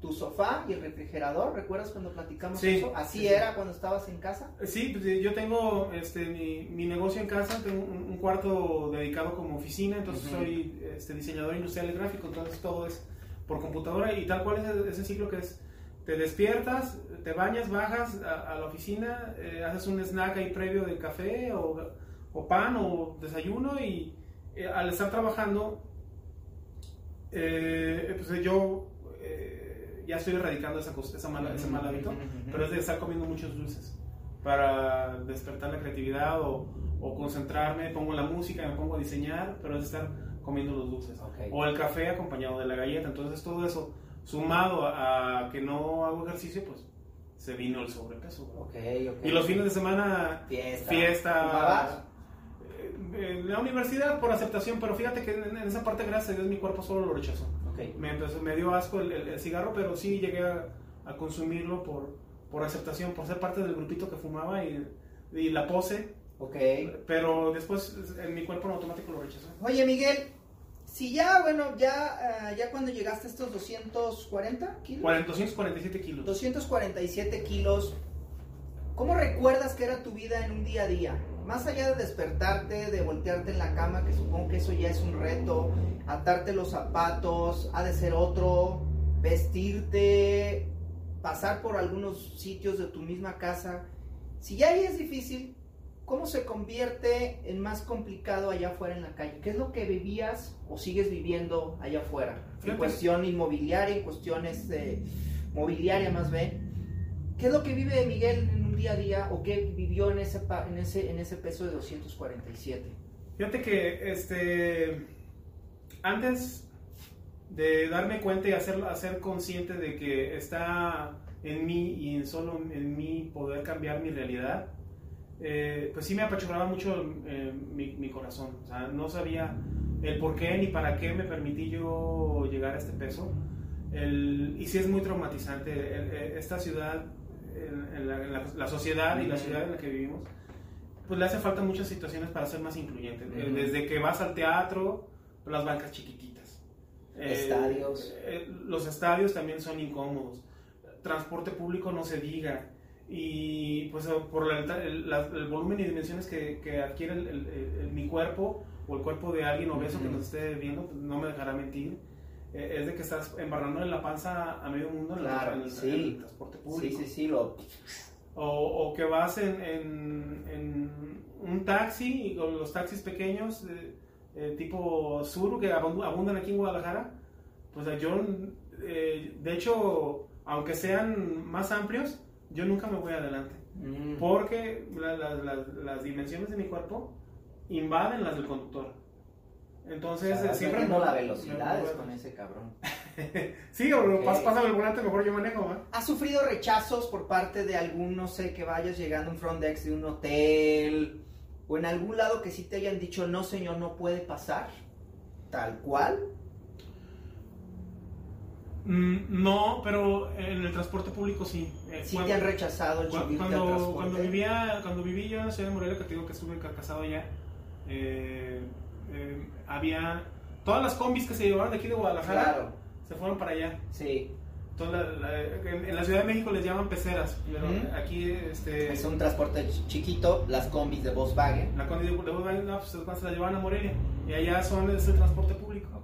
tu sofá y el refrigerador. ¿Recuerdas cuando platicamos Sí, eso? ¿Así sí, sí. era cuando estabas en casa? Sí, pues, eh, yo tengo este, mi, mi negocio en casa, tengo un, un cuarto dedicado como oficina, entonces soy este, diseñador industrial y gráfico, entonces todo es por computadora y tal cual es ese, ciclo que es, te despiertas, te bañas, bajas a, a la oficina, eh, haces un snack ahí previo de café o, o pan o desayuno y eh, al estar trabajando, eh, pues yo eh, ya estoy erradicando esa, cosa- esa mala, ese mal hábito, pero es de estar comiendo muchos dulces para despertar la creatividad o, o concentrarme, pongo la música, me pongo a diseñar, pero es estar comiendo los dulces. O el café acompañado de la galleta, entonces todo eso sumado a, a que no hago ejercicio, pues se vino el sobrepeso. Y los fines de semana, Fiesta. fiesta. En la universidad por aceptación, pero fíjate que en, en esa parte, gracias a Dios, mi cuerpo solo lo rechazó. Ok. Me, empezó- me dio asco el, el- el cigarro, pero sí llegué a, a consumirlo por, por aceptación, por ser parte del grupito que fumaba y, y la pose, Ok. pero después en mi cuerpo en automático lo rechazó. Oye, Miguel, si ya, bueno, ya, ah, ya cuando llegaste a estos 240 kilos, 447 kilos. 247 kilos, ¿cómo recuerdas que era tu vida en un día a día? Más allá de despertarte, de voltearte en la cama, que supongo que eso ya es un reto, atarte los zapatos, ha de ser otro, vestirte, pasar por algunos sitios de tu misma casa. Si ya ahí es difícil, ¿cómo se convierte en más complicado allá afuera en la calle? ¿Qué es lo que vivías o sigues viviendo allá afuera? En cuestión inmobiliaria, en cuestiones de mobiliaria más bien. ¿Qué es lo que vive Miguel día a día o qué vivió en ese, en ese, en ese peso de 247? Fíjate que este antes de darme cuenta y hacer, hacer consciente de que está en mí y en solo en mí poder cambiar mi realidad, eh, pues sí me apachurraba mucho eh, mi, mi corazón. O sea, no sabía el por qué ni para qué me permití yo llegar a este peso. El- y sí es muy traumatizante. El- el- esta ciudad, en, en la, en la- la sociedad y la ciudad en la que vivimos, pues le hace falta muchas situaciones para ser más incluyente. Eh, Ujú. Desde que vas al teatro, las bancas chiquititas. Eh, Estadios. eh, los estadios también son incómodos. Transporte público no se diga. Y pues eh, por la- el, la- el volumen y dimensiones que, que adquiere el- el- mi cuerpo o el cuerpo de alguien obeso que Ujú. nos esté viendo, pues, no me dejará mentir. Eh, es de que estás embarrando en la panza a medio mundo en, el- Claro, en el, sí. en el transporte Sí, público. sí, sí, lo... O, o que vas en, en- un taxi, o los taxis pequeños, eh, eh, tipo Sur, que abundan aquí en Guadalajara. Pues yo, eh, de hecho, aunque sean más amplios, yo nunca me voy adelante. Mm. Porque la- la- la- las dimensiones de mi cuerpo invaden las del conductor. Entonces, O sea, eh, siempre... no la velocidad me- con ese cabrón. Sí, o Ok. pas- pásame el volante, mejor yo manejo, ¿va? ¿Has sufrido rechazos por parte de algún, no sé, que vayas llegando a un front desk de un hotel o en algún lado que sí te hayan dicho, no señor, no puede pasar? Tal cual. Mm, no, pero en el transporte público sí. Eh, Sí cuando- te han rechazado el Cu- subirte al Cuando, transporte. cuando vivía, cuando viví yo en la ciudad de Morelia, que te digo que estuve ca- casado allá, eh, eh, había todas las combis que se llevaron de aquí de Guadalajara Claro, se fueron para allá. sí. La- la- en, en la Ciudad de México les llaman peceras, pero Ujú. aquí este, Es un transporte ch- chiquito, las combis de Volkswagen. la condi de Volkswagen, no, pues, se la llevaban a Morelia y allá son ese transporte público.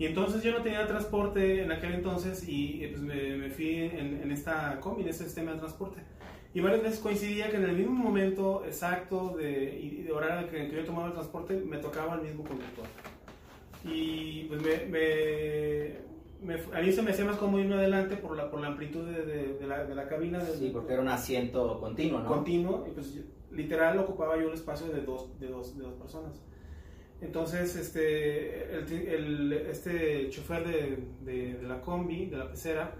Y entonces yo no tenía transporte en aquel entonces y eh, pues me, me fui en, en, esta combi, en este sistema de transporte. Y varias veces coincidía que en el mismo momento exacto de, de horario en que yo tomaba el transporte me tocaba el mismo conductor. Y pues me, me, me a mí se me hacía más cómodo irme adelante por la, por la amplitud de, de, de la, de la cabina. De, sí, porque era un asiento continuo, ¿no? Continuo, y pues literal ocupaba yo el espacio de dos, de dos, de dos personas. Entonces, este, el, el, este chofer de, de, de, la combi, de la pecera,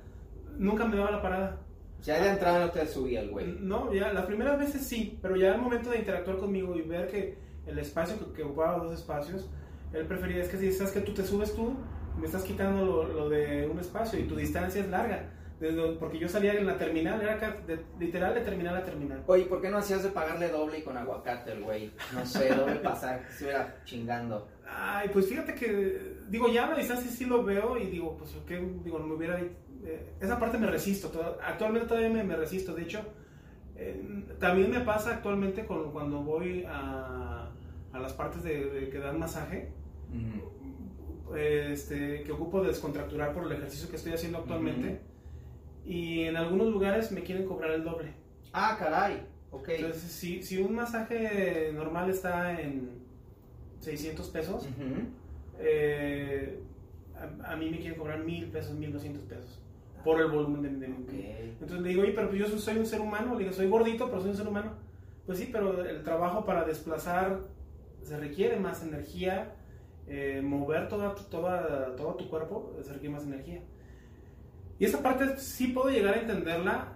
nunca me daba la parada. Ya de entrada no te subía el güey. No, ya las primeras veces sí, pero ya al momento de interactuar conmigo y ver que el espacio que, que ocupaba dos espacios, él prefería, es que si sabes que tú te subes tú, me estás quitando lo, lo de un espacio y tu distancia es larga. Desde, porque yo salía en la terminal, era de, literal de terminal a terminal. Oye, ¿por qué no hacías de pagarle doble y con aguacate el güey? No sé, doble pasar, que estuviera chingando. Ay, pues fíjate que, digo, ya a la distancia sí lo veo y digo, pues, ¿qué? Digo, me hubiera. Eh, esa parte me resisto, actualmente todavía me, me, resisto. De hecho, eh, también me pasa actualmente con, cuando voy a, a las partes de, de que dan masaje. Uh -huh. este, que ocupo de descontracturar por el ejercicio que estoy haciendo actualmente. Uh -huh y en algunos lugares me quieren cobrar el doble. Ah, caray. Ok. Entonces, si, si un masaje normal está en 600 pesos, uh -huh. eh, a, a, mí me quieren cobrar mil pesos, 1200 pesos. Por el volumen de, de mi okay. Entonces le digo, oye, pero pues yo soy un ser humano. Le digo, soy gordito, pero soy un ser humano. Pues sí, pero el trabajo para desplazar se requiere más energía. Eh, mover toda, toda, todo tu cuerpo se requiere más energía. Y esa parte sí puedo llegar a entenderla,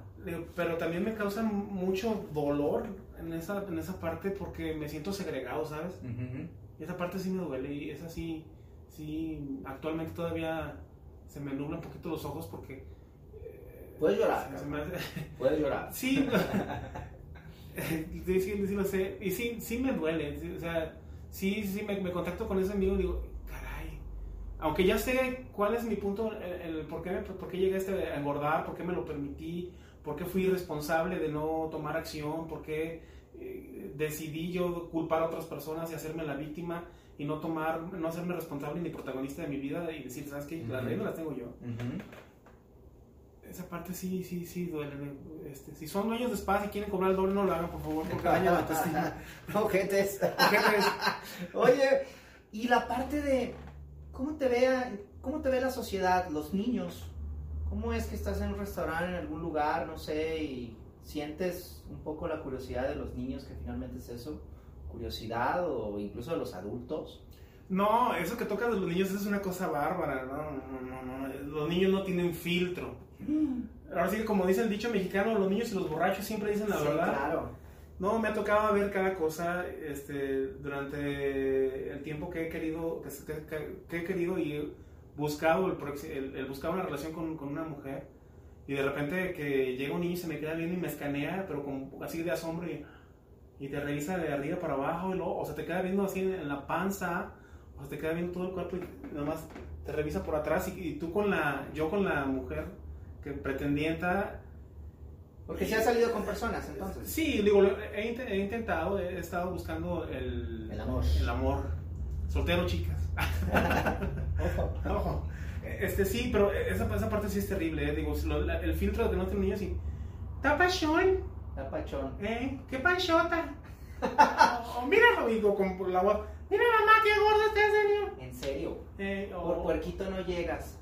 pero también me causa mucho dolor en esa, en esa parte porque me siento segregado, ¿sabes? Uh -huh. Y esa parte sí me duele y esa sí, sí, actualmente todavía se me nublan un poquito los ojos porque... Eh, Puedes llorar. Se, se me hace... Puedes llorar. Sí, sí, sí, sí, lo sé. Y sí, sí me duele. Sí, o sea, sí, sí, me, me contacto con ese amigo y digo, aunque ya sé cuál es mi punto, el, el por, qué, por qué llegué a, este, engordar, por qué me lo permití, por qué fui responsable de no tomar acción, por qué eh, decidí yo culpar a otras personas y hacerme la víctima y no tomar, no hacerme responsable ni protagonista de mi vida y decir, ¿sabes qué? Uh -huh. Las reglas las tengo yo. Uh -huh. Esa parte sí, sí, sí duele. Este, si son dueños de spas y quieren cobrar el doble, no lo hagan, por favor, porque daña la autoestima. Ojetes. Oye, y la parte de ¿Cómo te, ve, ¿Cómo te ve la sociedad, los niños? ¿Cómo es que estás en un restaurante, en algún lugar, no sé, y sientes un poco la curiosidad de los niños, que finalmente es eso? ¿Curiosidad o incluso de los adultos? No, eso que tocas de los niños es una cosa bárbara, no, no, no, no. los niños no tienen filtro. Ahora sí que como dice el dicho mexicano, los niños y los borrachos siempre dicen la sí, verdad. claro. No, me ha tocado ver cada cosa este, durante el tiempo que he querido, que, que, he querido y buscado, el, el, el una relación con, con, una mujer. Y de repente que llega un niño y se me queda viendo y me escanea, pero con, así de asombro y, y te revisa de arriba para abajo, y luego, o se te queda viendo así en, la panza, o se te queda viendo todo el cuerpo y nomás te revisa por atrás. Y, y tú con la, yo con la mujer que pretendienta porque se ha salido con personas, entonces. Sí, digo, he, he, intentado, he estado buscando el, el amor. El amor. Soltero, chicas. Ojo. Ojo. Este sí, pero esa, esa parte sí es terrible, ¿eh? Digo, lo, la, el filtro de que no tiene niños y. ¿Tapachón? Tapachón. ¿Eh? ¿Qué panchota? oh, míralo, digo, con la voz. Mira, mamá, qué gordo está ese niño. ¿En serio? Eh, oh. Por puerquito no llegas.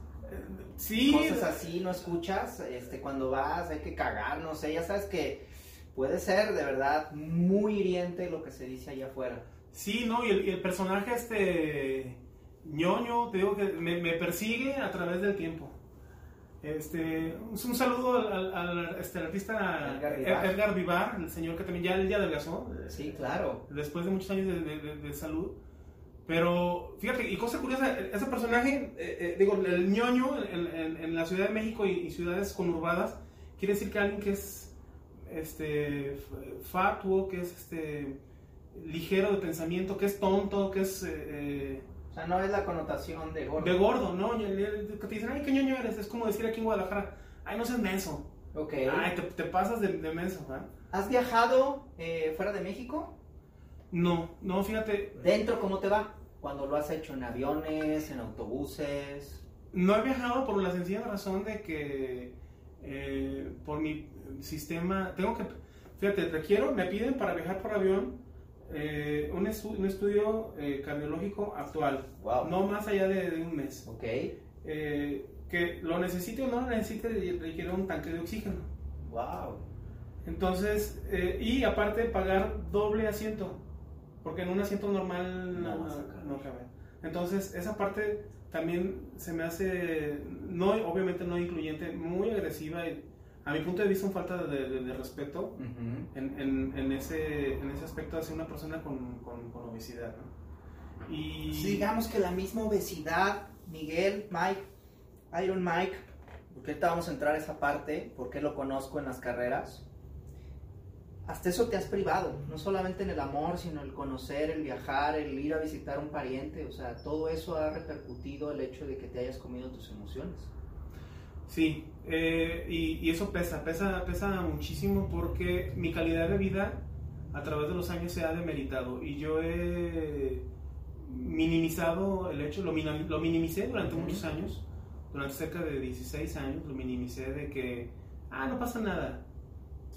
Sí. Cosas así no escuchas, este, cuando vas hay que cagar, no sé, ya sabes que puede ser de verdad muy hiriente lo que se dice allá afuera. Sí, no, y el, y el personaje este ñoño, te digo que me, me, persigue a través del tiempo. Este, un saludo al, al, este, artista Edgar Vivar. Edgar Vivar, el señor que también ya, ya adelgazó. Sí, claro. Después de muchos años de, de, de salud. Pero fíjate, y cosa curiosa, ese personaje, eh, eh, digo, el ñoño en, en, en, la Ciudad de México y, y, ciudades conurbadas, quiere decir que alguien que es este, fatuo, que es este, ligero de pensamiento, que es tonto, que es... Eh, o sea, no es la connotación de gordo. De gordo, ¿no? Que te dicen, ay, qué ñoño eres. Es como decir aquí en Guadalajara, ay, no seas menso. Ok. Ay, te, te pasas de, de menso, ¿eh? ¿Has viajado fuera de México? No, no, fíjate. ¿Dentro cómo te va? cuando lo has hecho en aviones, en autobuses. No he viajado por la sencilla razón de que eh, por mi sistema, tengo que, fíjate, requiero, me piden para viajar por avión eh, un, estu- un estudio eh, cardiológico actual, Wow. no más allá de, de un mes. Ok. Eh, que lo necesite o no lo necesite, requiere un tanque de oxígeno. Wow. Entonces, eh, y aparte pagar doble asiento, porque en un asiento normal No no, cabe. Entonces, esa parte también se me hace, no, obviamente no incluyente, muy agresiva y a mi punto de vista una falta de, de- de respeto Ujú. en, en- en ese, en ese aspecto hacia una persona con, con- con obesidad. ¿no? Y Sí, digamos que la misma obesidad, Miguel, Mike, Iron Mike, porque ahorita vamos a entrar a esa parte, porque lo conozco en las carreras. Hasta eso te has privado, no solamente en el amor, sino el conocer, el viajar, el ir a visitar a un pariente, o sea, todo eso ha repercutido el hecho de que te hayas comido tus emociones. Sí, eh, y, y eso pesa, pesa, pesa muchísimo porque mi calidad de vida a través de los años se ha demeritado y yo he minimizado el hecho, lo, minimicé durante muchos años, durante cerca de 16 años, lo minimicé de que, ah, no pasa nada.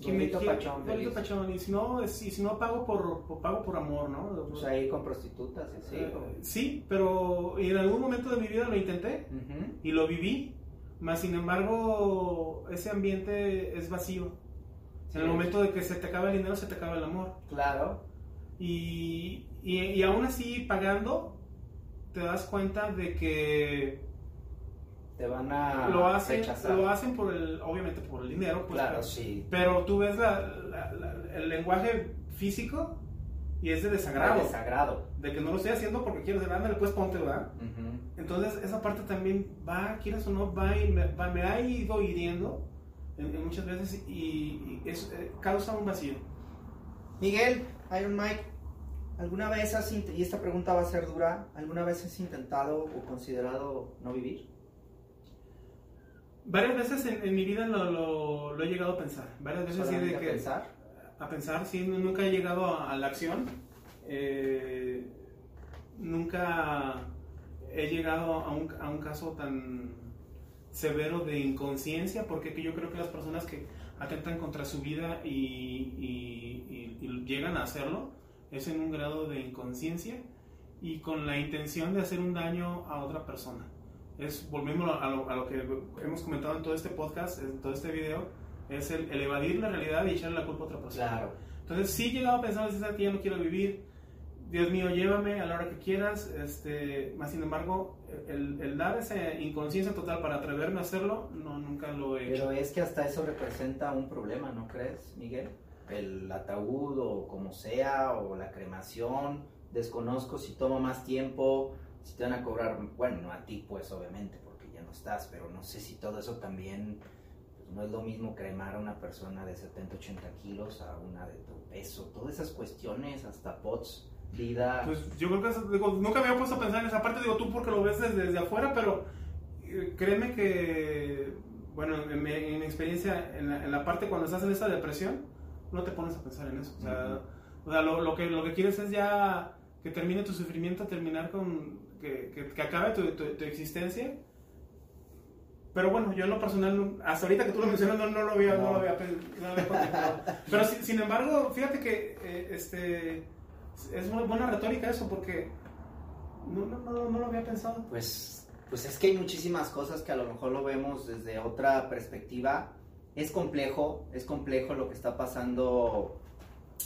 Gordito quiere- pachón, feliz. pachón, y si no, y si no pago por, por- pago por amor, ¿no? Pues ahí con prostitutas, así. Eh, o- sí, pero en algún momento de mi vida lo intenté Ujú. y lo viví, más sin embargo ese ambiente es vacío. En el Sí. momento de que se te acaba el dinero, se te acaba el amor. Claro, Y, y, y aún así pagando, te das cuenta de que te van a lo, hacen, rechazar. lo hacen por el, obviamente por el dinero, pues, claro, pero, sí. pero tú ves la- la- la- el lenguaje físico y es de desagrado. Desagrado. De que no lo estoy haciendo porque quiero ser, ándale, pues ponte, ¿verdad? Ujú. Entonces, esa parte también va, quieras o no, va y me, va- me ha ido hiriendo en, en muchas veces y, y es, eh, causa un vacío. Miguel, Iron Mike, ¿alguna vez has, y esta pregunta va a ser dura, ¿alguna vez has intentado o considerado no vivir? Varias veces en, en mi vida lo, lo- lo he llegado a pensar. Varias veces sí de ¿Solamente a pensar? A pensar, sí, nu- nunca he llegado a, a la acción. Eh, nunca he llegado a un, a un caso tan severo de inconsciencia, porque que yo creo que las personas que atentan contra su vida y, y- y- y llegan a hacerlo es en un grado de inconsciencia y con la intención de hacer un daño a otra persona. Es, volvemos a lo, a lo que hemos comentado en todo este podcast, en todo este video, es el, el evadir la realidad y echarle la culpa a otra persona. Claro. Entonces sí he llegado a pensar, "¿Sabes que ya no quiero vivir, Dios mío, llévame a la hora que quieras, este, más sin embargo, el, el dar esa inconsciencia total para atreverme a hacerlo, no, nunca lo he hecho. Pero es que hasta eso representa un problema, ¿no crees, Miguel? El ataúd o como sea, o la cremación, desconozco si toma más tiempo, si te van a cobrar, bueno, no a ti pues obviamente, porque ya no estás, pero no sé si todo eso también, pues, no es lo mismo cremar a una persona de 70, 80 kilos a una de tu peso, todas esas cuestiones, hasta POTS, vida... Pues yo creo que, eso- digo, nunca me había puesto a pensar en esa parte, digo tú porque lo ves desde, desde afuera, pero eh, créeme que, bueno, en mi, en mi experiencia, en la, en la parte cuando estás en esa depresión, no te pones a pensar en eso. O sea, o sea, lo, lo que, lo que quieres es ya que termine tu sufrimiento, terminar con, que, que, que acabe tu, tu, tu existencia. Pero bueno, yo en lo personal, no- hasta ahorita que tú lo mencionas, no, no lo había, no. lo había, no había contemplado. Pero si- sin embargo, fíjate que eh, este, es muy buena retórica eso, porque no, no, no, no lo había pensado. Pues, pues es que hay muchísimas cosas que a lo mejor lo vemos desde otra perspectiva. Es complejo, es complejo lo que está pasando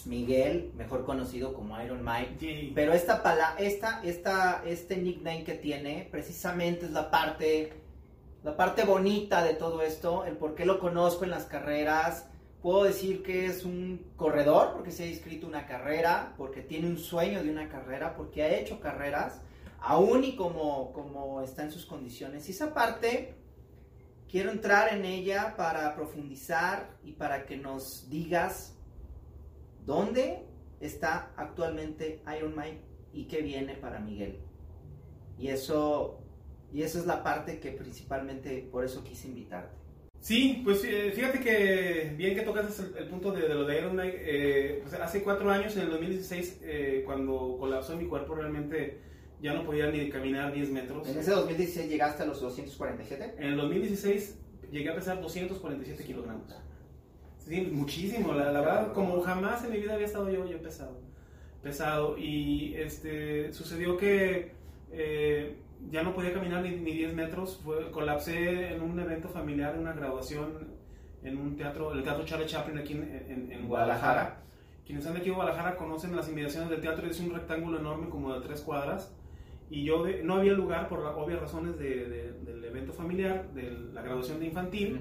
Miguel, mejor conocido como Iron Mike. Pero esta pala esta, esta, este nickname que tiene, precisamente es la parte, la parte bonita de todo esto, el por qué lo conozco en las carreras. Puedo decir que es un corredor, porque se ha inscrito una carrera, porque tiene un sueño de una carrera, porque ha hecho carreras, aún y como, como está en sus condiciones. Y esa parte, quiero entrar en ella para profundizar y para que nos digas dónde está actualmente Iron Mike y qué viene para Miguel. Y eso, y eso es la parte que principalmente por eso quise invitarte. Sí, pues eh, fíjate que bien que tocas el, el punto de, de lo de Iron Man. eh, pues, hace cuatro años, en el 2016, eh, cuando colapsó mi cuerpo, realmente ya no podía ni caminar 10 metros. ¿En ese 2016 llegaste a los 247? En el 2016 llegué a pesar 247 kilogramos. Muchísimo, la, la verdad, como jamás en mi vida había estado yo, yo pesado. Pesado. Y este, sucedió que eh, ya no podía caminar ni, ni 10 metros. Fue, colapsé en un evento familiar, en una graduación en un teatro, el Teatro Charlie Chaplin aquí en, en- Guadalajara. Quienes han de aquí en Guadalajara conocen las inmediaciones del teatro, es un rectángulo enorme como de tres cuadras. Y yo no había lugar por las obvias razones de- de- del evento familiar, de la graduación de infantil.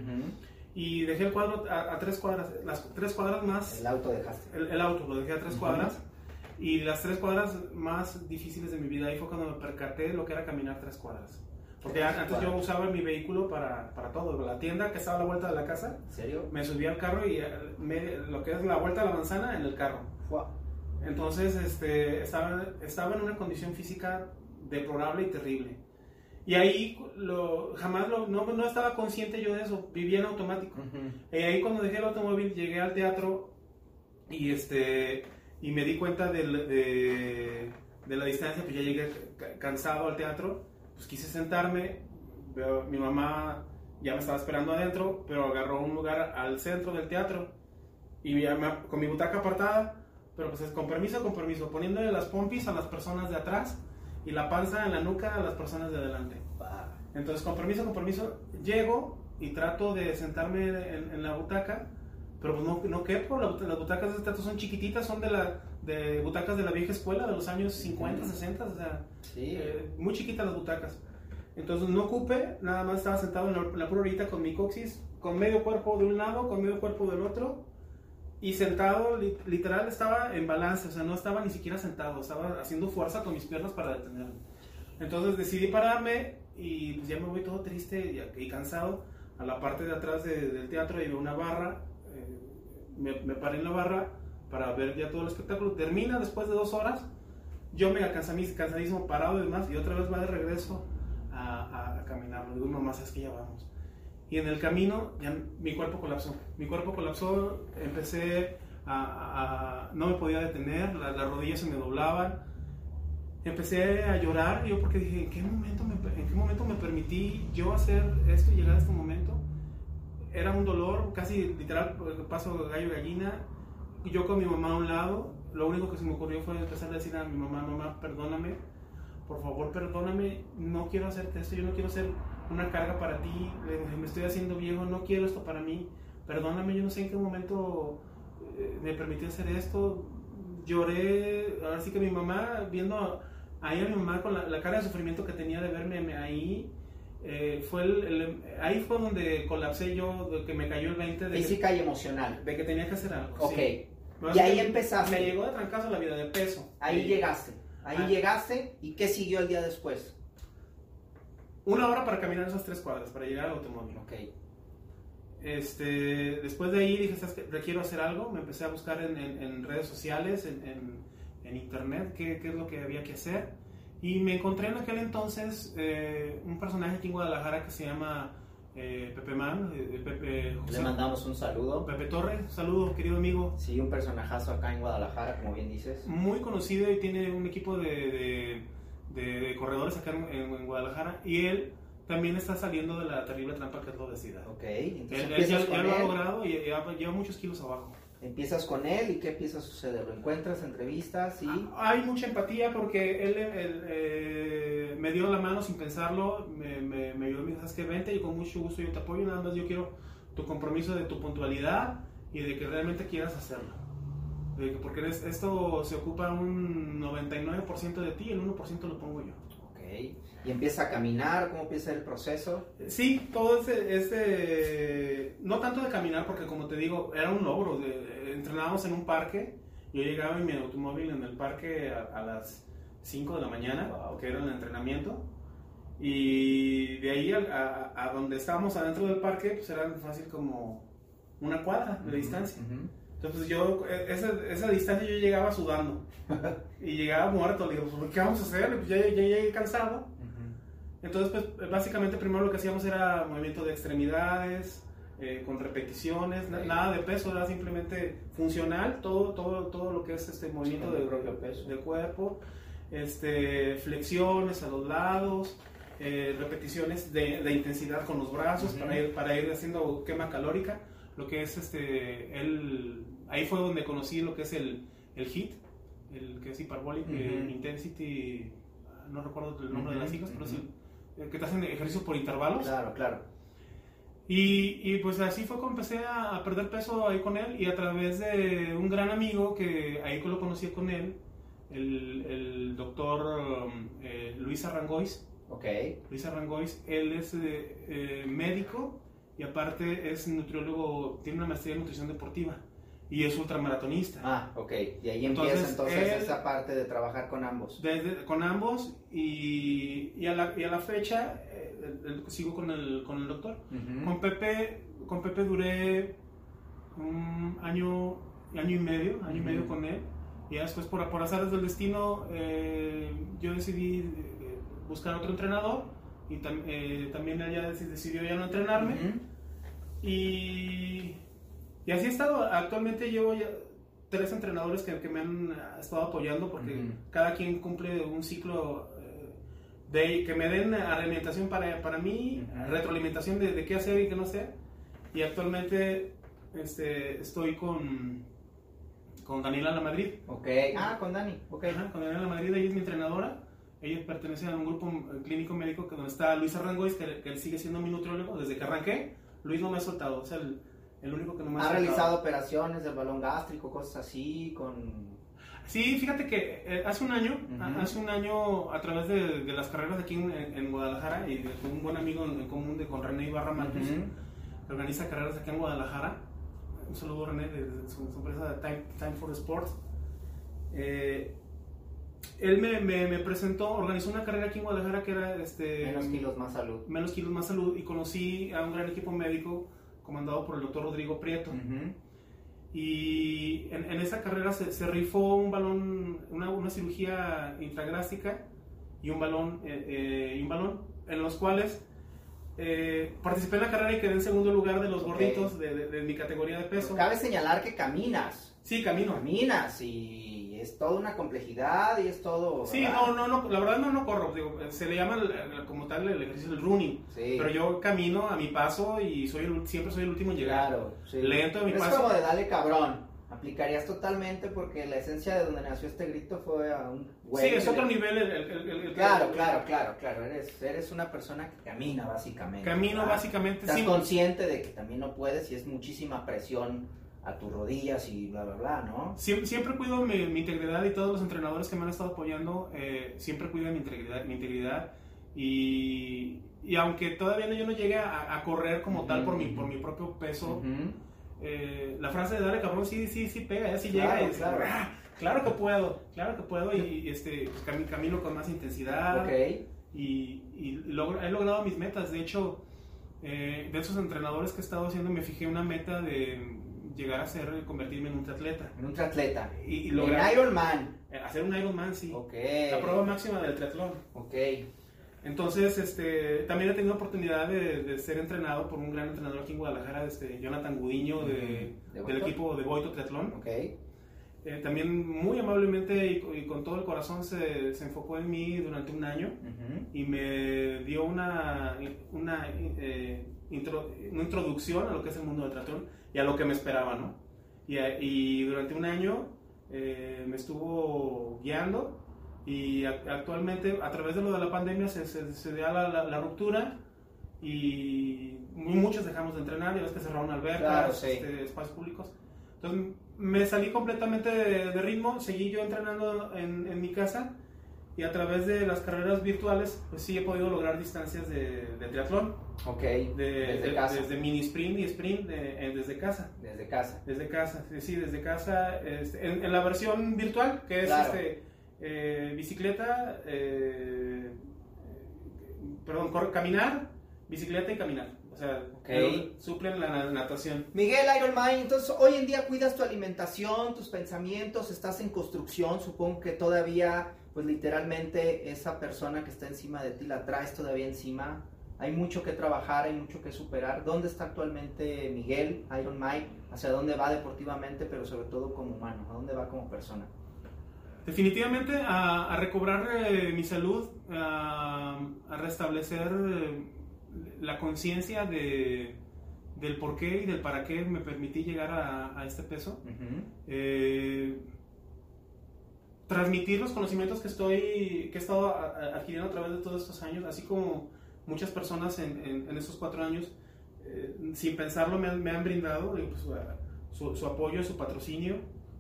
Y dejé el cuadro a, a tres cuadras, las tres cuadras más, El auto dejaste. el, el auto lo dejé a tres Ujú. cuadras. Y las tres cuadras más difíciles de mi vida, ahí fue cuando me percaté lo que era caminar tres cuadras. Porque antes yo cuadras. usaba mi vehículo para, para todo. La tienda que estaba a la vuelta de la casa, ¿En serio? me subía al carro y eh, me- lo que es la vuelta a la manzana en el carro. Fua. Entonces este, estaba, estaba en una condición física deplorable y terrible. Y ahí lo, jamás lo, no, no estaba consciente yo de eso, vivía en automático. Ujú. Y ahí cuando dejé el automóvil llegué al teatro y, este, y me di cuenta del- de, de la distancia, pues ya llegué ca- cansado al teatro, pues quise sentarme, mi mamá ya me estaba esperando adentro, pero agarró un lugar al centro del teatro y ya me- con mi butaca apartada, pero pues es con permiso, con permiso, poniéndole las pompis a las personas de atrás y la panza en la nuca a las personas de adelante. Entonces, con permiso, llego y trato de sentarme en, en la butaca, pero pues no, no quepo. La but- las butacas de este teatro son chiquititas, son de, la, de butacas de la vieja escuela, de los años 50, 60, o sea, Sí. eh, muy chiquitas las butacas. Entonces, no ocupé, nada más estaba sentado en la, en la pura orillita con mi coxis, con medio cuerpo de un lado, con medio cuerpo del otro, y sentado, li- literal, estaba en balance, o sea, no estaba ni siquiera sentado, estaba haciendo fuerza con mis piernas para detenerme. Entonces decidí pararme y pues, ya me voy todo triste y, y cansado a la parte de atrás de- del teatro y veo una barra. eh, me, me paré en la barra para ver ya todo el espectáculo. Termina después de dos horas. Yo me cansadísimo, cansadísimo parado y demás y otra vez va de regreso a, a, a caminar. Le digo, mamá, sabes que ya vamos. Y en el camino ya mi cuerpo colapsó. Mi cuerpo colapsó, empecé a... a- no me podía detener, la- las rodillas se me doblaban. Empecé a llorar yo porque dije, ¿en qué, momento me, ¿en qué momento me permití yo hacer esto y llegar a este momento? Era un dolor, casi literal, paso gallo gallina. Y yo con mi mamá a un lado, lo único que se me ocurrió fue empezar a decir a mi mamá, mamá, perdóname, por favor, perdóname, no quiero hacerte esto, yo no quiero ser una carga para ti, me estoy haciendo viejo, no quiero esto para mí, perdóname, yo no sé en qué momento eh, me permitió hacer esto, lloré, ahora sí que mi mamá, viendo ahí a mi mamá con la, la cara de sufrimiento que tenía de verme ahí, eh, fue el- el- ahí fue donde colapsé yo, de que me cayó el 20 de, que, Física y emocional. de que tenía que hacer algo. Ok. sí. Y ahí empezaste. Me llegó de trancazo la vida de peso. Ahí llegaste. Ahí Ah. llegaste. ¿Y qué siguió el día después? Una hora para caminar esas tres cuadras, para llegar al automóvil. Ok. Este, después de ahí dije, ¿sabes qué? Requiero hacer algo. Me empecé a buscar en, en- en redes sociales, en, en- internet, qué, qué es lo que había que hacer. Y me encontré en aquel entonces eh, un personaje aquí en Guadalajara que se llama eh, Pepe Man, eh, Pepe, Le José- mandamos un saludo. Pepe Torre. Saludo, querido amigo. Sí, un personajazo acá en Guadalajara, como bien dices. Muy conocido y tiene un equipo de, de- de- de corredores acá en, en- en Guadalajara. Y él también está saliendo de la terrible trampa que es la obesidad. Ok, entonces Él, él ya, ya lo ha logrado y ya lleva muchos kilos abajo. Empiezas con él y ¿qué empieza a suceder? ¿Lo encuentras, entrevistas y...? Ah, Hay mucha empatía porque él, él, eh, me dio la mano sin pensarlo, me, me, me ayudó, me dijo, ¿sabes qué? Vente y con mucho gusto yo te apoyo, nada más yo quiero tu compromiso de tu puntualidad y de que realmente quieras hacerlo. Porque esto se ocupa un 99% de ti y el 1% lo pongo yo. Ok. Y empieza a caminar, ¿cómo empieza el proceso? Sí, todo ese, ese- no tanto de caminar, porque como te digo, era un logro. entrenábamos en un parque, yo llegaba en mi automóvil en el parque a, a las 5 de la mañana, Wow. que era el entrenamiento, y de ahí a, a- a donde estábamos adentro del parque, pues era fácil como una cuadra de distancia. Ujú. Entonces yo, e- esa, esa distancia yo llegaba sudando, y llegaba muerto, le digo, pues, ¿qué vamos a hacer? Pues ya, ya llegué cansado. Ujú. Entonces, pues básicamente primero lo que hacíamos era movimiento de extremidades, eh, con repeticiones, na- Ok. nada de peso, era simplemente funcional, todo, todo, todo lo que es este movimiento Con de, peso. de cuerpo. este, flexiones a los lados, eh, repeticiones de, de intensidad con los brazos Ujú. para, ir, para ir haciendo quema calórica, lo que es este, el, ahí fue donde conocí lo que es el, el HIIT, el que es Hyperbolic eh, Ujú. Intensity, no recuerdo el nombre de las siglas, pero ujú. sí, eh, que te hacen ejercicios por intervalos. Claro, claro. Y, y, pues así fue como empecé a, a perder peso ahí con él y a través de un gran amigo que ahí lo conocí con él, el, el doctor um, eh, Luis Arrangois. Ok. Luis Arrangois, él es eh, eh, médico y aparte es nutriólogo, tiene una maestría en nutrición deportiva y es ultramaratonista. Ah, ok. Y ahí Entonces, empieza entonces él- esa parte de trabajar con ambos. Desde- con ambos y, y, a la, y a la fecha eh, sigo con el, con el doctor. Con Pepe, con Pepe duré un año, año y medio, año y medio con él. Y después, por, por azares del destino, eh, yo decidí eh, buscar otro entrenador. Y tam- eh, también ella deci- decidió ya no entrenarme. Y, y así he estado. Actualmente llevo ya tres entrenadores que, que me han estado apoyando porque cada quien cumple un ciclo eh, de que me den alimentación para, para mí, retroalimentación de, de qué hacer y qué no hacer. Y actualmente este, estoy con, con Daniela La Madrid. Ok. Ah, con Dani. Ok. Ajá, con Daniela La Madrid, ella es mi entrenadora. Ella pertenece a un grupo eh, clínico médico que donde está Luis Arrangois, que, que él sigue siendo mi nutriólogo desde que arranqué. Luis no me ha soltado, es el, el único que no me ha ¿Ha realizado operaciones del balón gástrico, cosas así, con... Sí, fíjate que eh, hace un año, Ujú. a- hace un año a través de, de las carreras aquí en, en Guadalajara y de un buen amigo en, en común de con René Ibarra Matus, Ujú. que organiza carreras aquí en Guadalajara. Un saludo René de, de su, su empresa Time, Time for Sports. Eh, él me, me, me presentó, organizó una carrera aquí en Guadalajara que era este, Menos kilos, más salud. menos kilos, más salud y conocí a un gran equipo médico comandado por el doctor Rodrigo Prieto. Ujú. Y en, en esa carrera se, se rifó un balón, una, una cirugía intragráfica y un balón, eh, eh, y un balón en los cuales eh, participé en la carrera y quedé en segundo lugar de los gorditos de, de- de mi categoría de peso. Cabe señalar que caminas. Sí, camino. Caminas y es toda una complejidad y es todo... Sí, no, no, no, la verdad no, no corro, digo, se le llama el- el- como tal el ejercicio del running, Sí. pero yo camino a mi paso y soy el, siempre soy el último en llegar. Claro, sí. Lento a mi Pero es paso. como de dale cabrón. Aplicarías totalmente porque la esencia de donde nació este grito fue a un güey. sí, es otro le- nivel el, el- el- el- Claro, el- claro, claro, claro. Eres, eres una persona que camina básicamente. Camino ¿verdad? básicamente Estás sí. consciente de que también no puedes y es muchísima presión a tus rodillas y bla, bla, bla, ¿no? Siempre, siempre cuido mi, mi integridad y todos los entrenadores que me han estado apoyando eh, siempre cuidan mi integridad, mi integridad y, y aunque todavía no, yo no llegue a, a correr como tal por mi, por mi propio peso, eh, la frase de dale cabrón sí, sí, sí pega, ya sí Claro, llega y. "Ah, claro que puedo, claro que puedo y, y, este, pues, cami- camino con más intensidad Ok. y, y logro- he logrado mis metas. De hecho, eh, de esos entrenadores que he estado haciendo me fijé una meta de llegar a ser, convertirme en un triatleta. En un triatleta. Y, y En lograr Ironman. eh, hacer un Ironman, sí. Ok. La prueba máxima del triatlón. Ok. Entonces, este, también he tenido oportunidad de, de ser entrenado por un gran entrenador aquí en Guadalajara, este, Jonathan Gudiño, de, ¿De del equipo de Boito Triatlón. Ok. Eh, también muy amablemente y, y con todo el corazón se, se enfocó en mí durante un año Ujú. y me dio una, una, eh, intro- una introducción a lo que es el mundo del triatlón y a lo que me esperaba, ¿no? Y, a- y durante un año eh, me estuvo guiando y a- actualmente a través de lo de la pandemia se, se, se da la, la- la ruptura y muy, muchos dejamos de entrenar, ya ves que cerraron albercas, Claro, sí. este, espacios públicos. Entonces me salí completamente de, de ritmo, seguí yo entrenando en, en mi casa y a través de las carreras virtuales, pues sí he podido lograr distancias de, de triatlón, Ok. de- Desde de- casa. desde mini sprint y sprint eh, desde casa. Desde casa. Desde casa, sí, desde casa, este, en, en la versión virtual, que es Claro. este, eh, bicicleta, eh, perdón, cor- caminar, bicicleta y caminar. O sea, Ok. el- suplen la na- natación. Miguel Ironman, entonces hoy en día cuidas tu alimentación, tus pensamientos, estás en construcción, supongo que todavía, pues literalmente esa persona que está encima de ti la traes todavía encima. Hay mucho que trabajar, hay mucho que superar. ¿Dónde está actualmente Miguel Iron Mike? ¿Hacia dónde va deportivamente, pero sobre todo como humano? ¿A dónde va como persona? Definitivamente a, a recobrar eh, mi salud, a, a restablecer eh, la conciencia de, del por qué y del para qué me permití llegar a, a este peso. Eh, transmitir los conocimientos que estoy que he estado adquiriendo a través de todos estos años, así como muchas personas en, en, en estos cuatro años, eh, sin pensarlo, me han, me han brindado eh, pues, su, su apoyo, su patrocinio.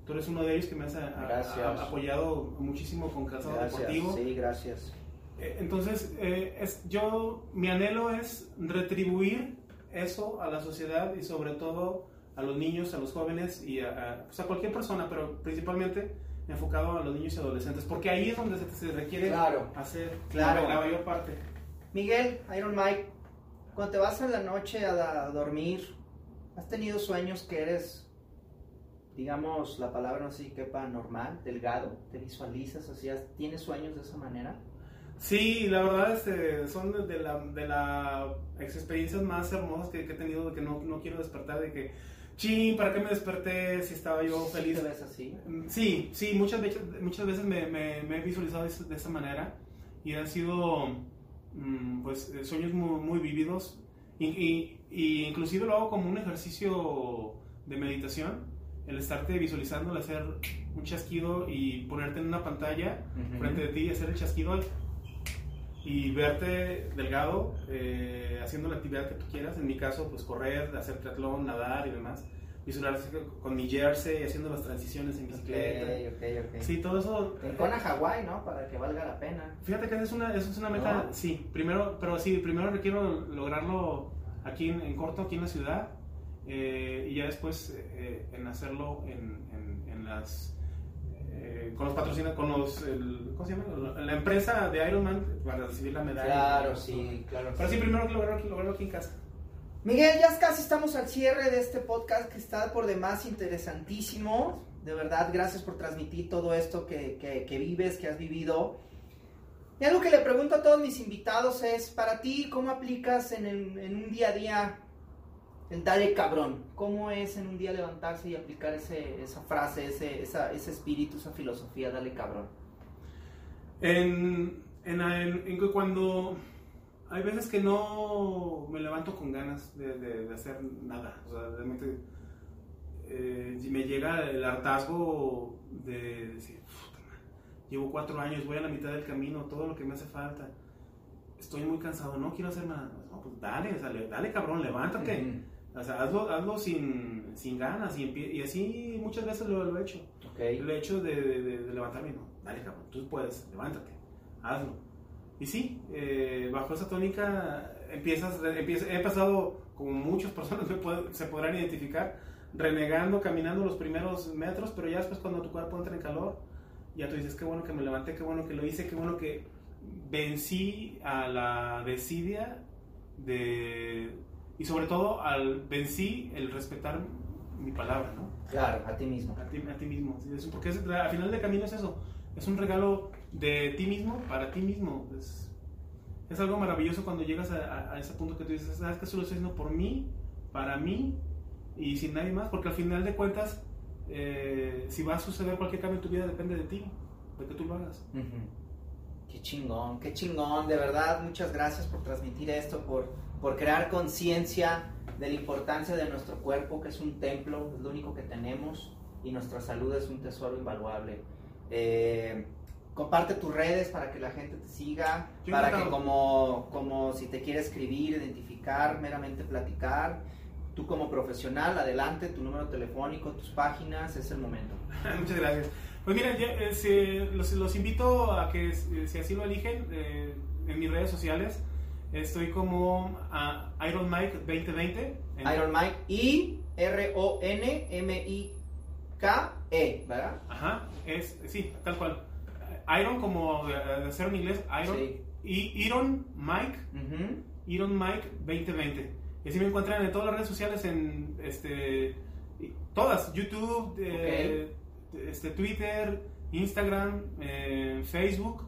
Tú eres uno de ellos que me has a- a- a- apoyado muchísimo con calzado deportivo. Gracias, sí, gracias. Eh, Entonces, eh, es, yo, mi anhelo es retribuir eso a la sociedad y sobre todo a los niños, a los jóvenes y a, a, pues, a cualquier persona, pero principalmente enfocado a los niños y adolescentes, porque ahí es donde se, se requiere Claro. hacer Claro. la, la mayor parte. Miguel, Iron Mike, cuando te vas en la noche a, a dormir, ¿has tenido sueños que eres, digamos, la palabra no sé si quepa, normal, delgado? ¿Te visualizas así? ¿Has- ¿Tienes sueños de esa manera? Sí, la verdad este, son de, de la, de las experiencias más hermosas que, que he tenido, de que no, no quiero despertar, de que, chin, ¿para qué me desperté si estaba yo ¿Sí feliz? ¿Te ves así? Sí, sí, muchas veces, muchas veces me, me- me he visualizado de, esa- de esa manera y han sido mm, pues eh, sueños muy, muy vívidos y, y- y inclusive lo hago como un ejercicio de meditación, el estarte visualizando, el hacer un chasquido y ponerte en una pantalla Ujú. frente de ti y hacer el chasquido y verte delgado eh, haciendo la actividad que tú quieras, en mi caso pues correr, hacer triatlón, nadar y demás, visualizar con mi jersey, haciendo las transiciones en bicicleta. Ok, ok, ok. Sí, todo eso. Te a Hawái, ¿no? Para que valga la pena. Fíjate que esa es una, esa es una meta, ¿No? sí, primero, pero sí, primero requiero lograrlo aquí en, en corto, aquí en la ciudad, eh, y ya después eh, en hacerlo en, en- en las, eh, con los patrocina, con los, el- ¿cómo se llama? La empresa de Ironman para recibir la medalla. Claro, sí, claro. Pero sí, primero que lograrlo, aquí- lograrlo aquí en casa. Miguel, ya casi estamos al cierre de este podcast que está por demás interesantísimo. De verdad, gracias por transmitir todo esto que, que- que vives, que has vivido. Y algo que le pregunto a todos mis invitados es, para ti, ¿cómo aplicas en, el- en un día a día dale cabrón? ¿Cómo es en un día levantarse y aplicar ese- esa frase, ese, esa- ese espíritu, esa filosofía, dale cabrón? En, cuando hay veces que no me levanto con ganas de, de- de hacer nada, o sea, realmente eh, me llega el hartazgo de decir, "Puta madre, llevo cuatro años, voy a la mitad del camino, todo lo que me hace falta, estoy muy cansado, no quiero hacer nada, no, pues dale, o sea, le- dale cabrón, levántate. O sea, hazlo, hazlo sin, sin ganas y, y así muchas veces lo, lo he hecho. Ok. El hecho de, de- de- levantarme, no, dale cabrón, tú puedes, levántate, hazlo. Y sí, eh, bajo esa tónica empiezas, empieza- he pasado, como muchas personas se podrán identificar, renegando, caminando los primeros metros, pero ya después cuando tu cuerpo entra en calor, ya tú dices, qué bueno que me levanté, qué bueno que lo hice, qué bueno que vencí a la desidia de... Y sobre todo al vencí el respetar mi palabra, ¿no? Claro, a ti mismo. A ti, a ti mismo. Sí, porque es- al final del camino es eso. Es un regalo de ti mismo para ti mismo. Es, es algo maravilloso cuando llegas a, a- a ese punto que tú dices, sabes que eso lo estoy haciendo por mí, para mí y sin nadie más. Porque al final de cuentas, eh, si va a suceder cualquier cambio en tu vida, depende de ti, de que tú lo hagas. Ujú. Qué chingón, qué chingón, de verdad, muchas gracias por transmitir esto, por, por crear conciencia de la importancia de nuestro cuerpo, que es un templo, es lo único que tenemos, y nuestra salud es un tesoro invaluable. Eh, comparte tus redes para que la gente te siga, Yo para que como, como si te quiere escribir, identificar, meramente platicar, tú como profesional, adelante, tu número telefónico, tus páginas, es el momento. Muchas gracias. Pues miren, ya, eh, los, los invito a que, eh, si así lo eligen, eh, en mis redes sociales, estoy como ah, Iron Mike 2020. en- Iron Mike I R O N M I K E, ¿verdad? Ajá, es, sí, tal cual. Iron como de, de hacer en inglés, Iron. Sí. Y Iron Mike. Iron Mike 2020. Y así me encuentran en todas las redes sociales, en este, y- todas, YouTube, eh, este, Twitter, Instagram, eh, Facebook.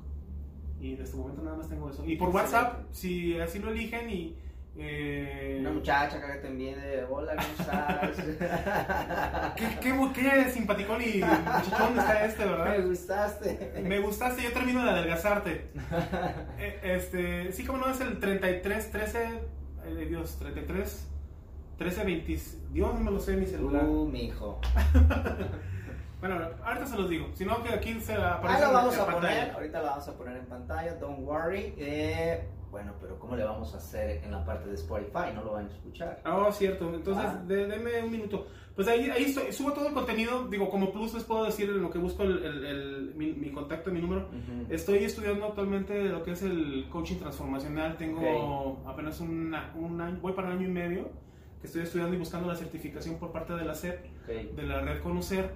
Y en este momento nada más tengo eso. Y por. WhatsApp, si así lo eligen y, Eh, Una muchacha que te envíe de hola, ¿cómo estás? ¿Qué, qué, qué simpaticón y muchachón está este, Me ¿verdad? gustaste. Me gustaste, yo termino de adelgazarte. Eh, este, sí, como no es el 33, 13, ay, de Dios, 33, 13, 20, Dios, no me lo sé en mi celular. Uh, mijo. Bueno, ahorita se los digo, si no que aquí se Ahí aparece lo vamos en a pantalla. poner, ahorita lo vamos a poner en pantalla, don't worry. Eh, bueno, pero ¿cómo le vamos a hacer en la parte de Spotify? No lo van a escuchar. Ah, cierto. Entonces, Ah. de- deme un minuto. Pues ahí, ahí subo todo el contenido. Digo, como plus les puedo decir en lo que busco el, el- el- mi, mi contacto, mi número. Ujú. Estoy estudiando actualmente lo que es el coaching transformacional. Tengo apenas una- un año, voy para un año y medio que estoy estudiando y buscando la certificación por parte de la SEP, Ok. de la red Conocer,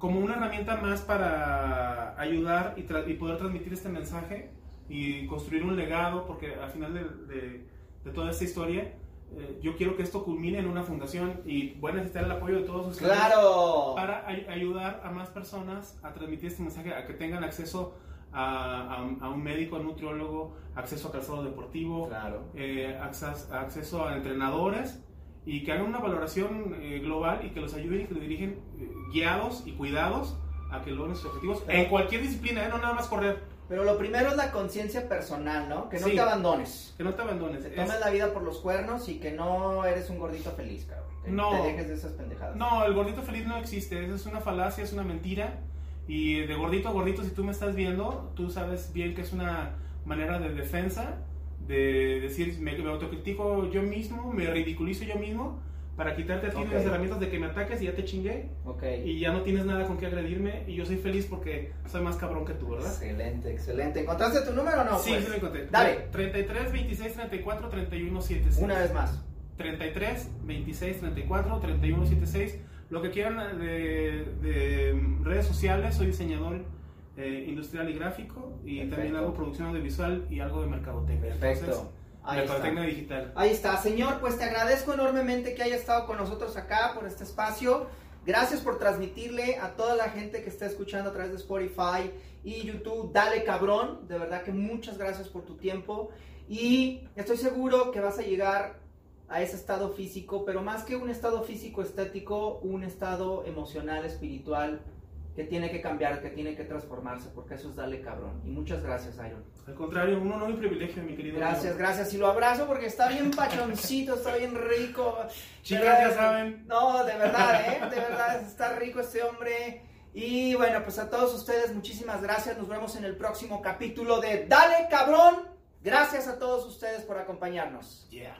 como una herramienta más para ayudar y, tra- y poder transmitir este mensaje y construir un legado, porque al final de, de- de toda esta historia, eh, yo quiero que esto culmine en una fundación y voy a necesitar el apoyo de todos ustedes ¡Claro! para ay- ayudar a más personas a transmitir este mensaje, a que tengan acceso a, a- a un médico, a un nutriólogo, acceso a calzado deportivo, Claro. eh, access- acceso a entrenadores y que hagan una valoración eh, global y que los ayuden y que los dirigen eh, guiados y cuidados a que logren sus objetivos Pero- en cualquier disciplina, ¿eh? no nada más correr, Pero lo primero es la conciencia personal, ¿no? Que no Sí. te abandones. que no te abandones. Que Es- tomes la vida por los cuernos y que no eres un gordito feliz, cabrón. Que No. te dejes de esas pendejadas. No, el gordito feliz no existe, eso es una falacia, es una mentira. Y de gordito a gordito, si tú me estás viendo, tú sabes bien que es una manera de defensa, de decir, me, me autocritico yo mismo, me ridiculizo yo mismo, para quitarte a ti Ok. las herramientas de que me ataques y ya te chingué, Ok. y ya no tienes nada con qué agredirme, y yo soy feliz porque soy más cabrón que tú, ¿verdad? Excelente, excelente. ¿Encontraste tu número o no? sí, pues? sí lo encontré. Dale. 33, 26, 34, 31, 76. Una vez más. 33, 26, 34, 31, 76. Lo que quieran de, de redes sociales, soy diseñador eh, industrial y gráfico y Perfecto. también hago producción audiovisual y algo de mercadotecnia. Perfecto. Entonces, Ahí está. mercadotecnia digital. Ahí está, señor, pues te agradezco enormemente que haya estado con nosotros acá por este espacio. Gracias por transmitirle a toda la gente que está escuchando a través de Spotify y YouTube. Dale cabrón, de verdad que muchas gracias por tu tiempo y estoy seguro que vas a llegar a ese estado físico, pero más que un estado físico estético, un estado emocional, espiritual que tiene que cambiar, que tiene que transformarse, porque eso es dale cabrón. Y muchas gracias, Iron. Al contrario, un honor y privilegio, mi querido. Gracias, amigo. gracias. Y lo abrazo porque está bien pachoncito, está bien rico. Chicas, verdad, ya saben. No, de verdad, ¿eh? De verdad, está rico este hombre. Y bueno, pues a todos ustedes, muchísimas gracias. Nos vemos en el próximo capítulo de Dale Cabrón. Gracias a todos ustedes por acompañarnos. Yeah.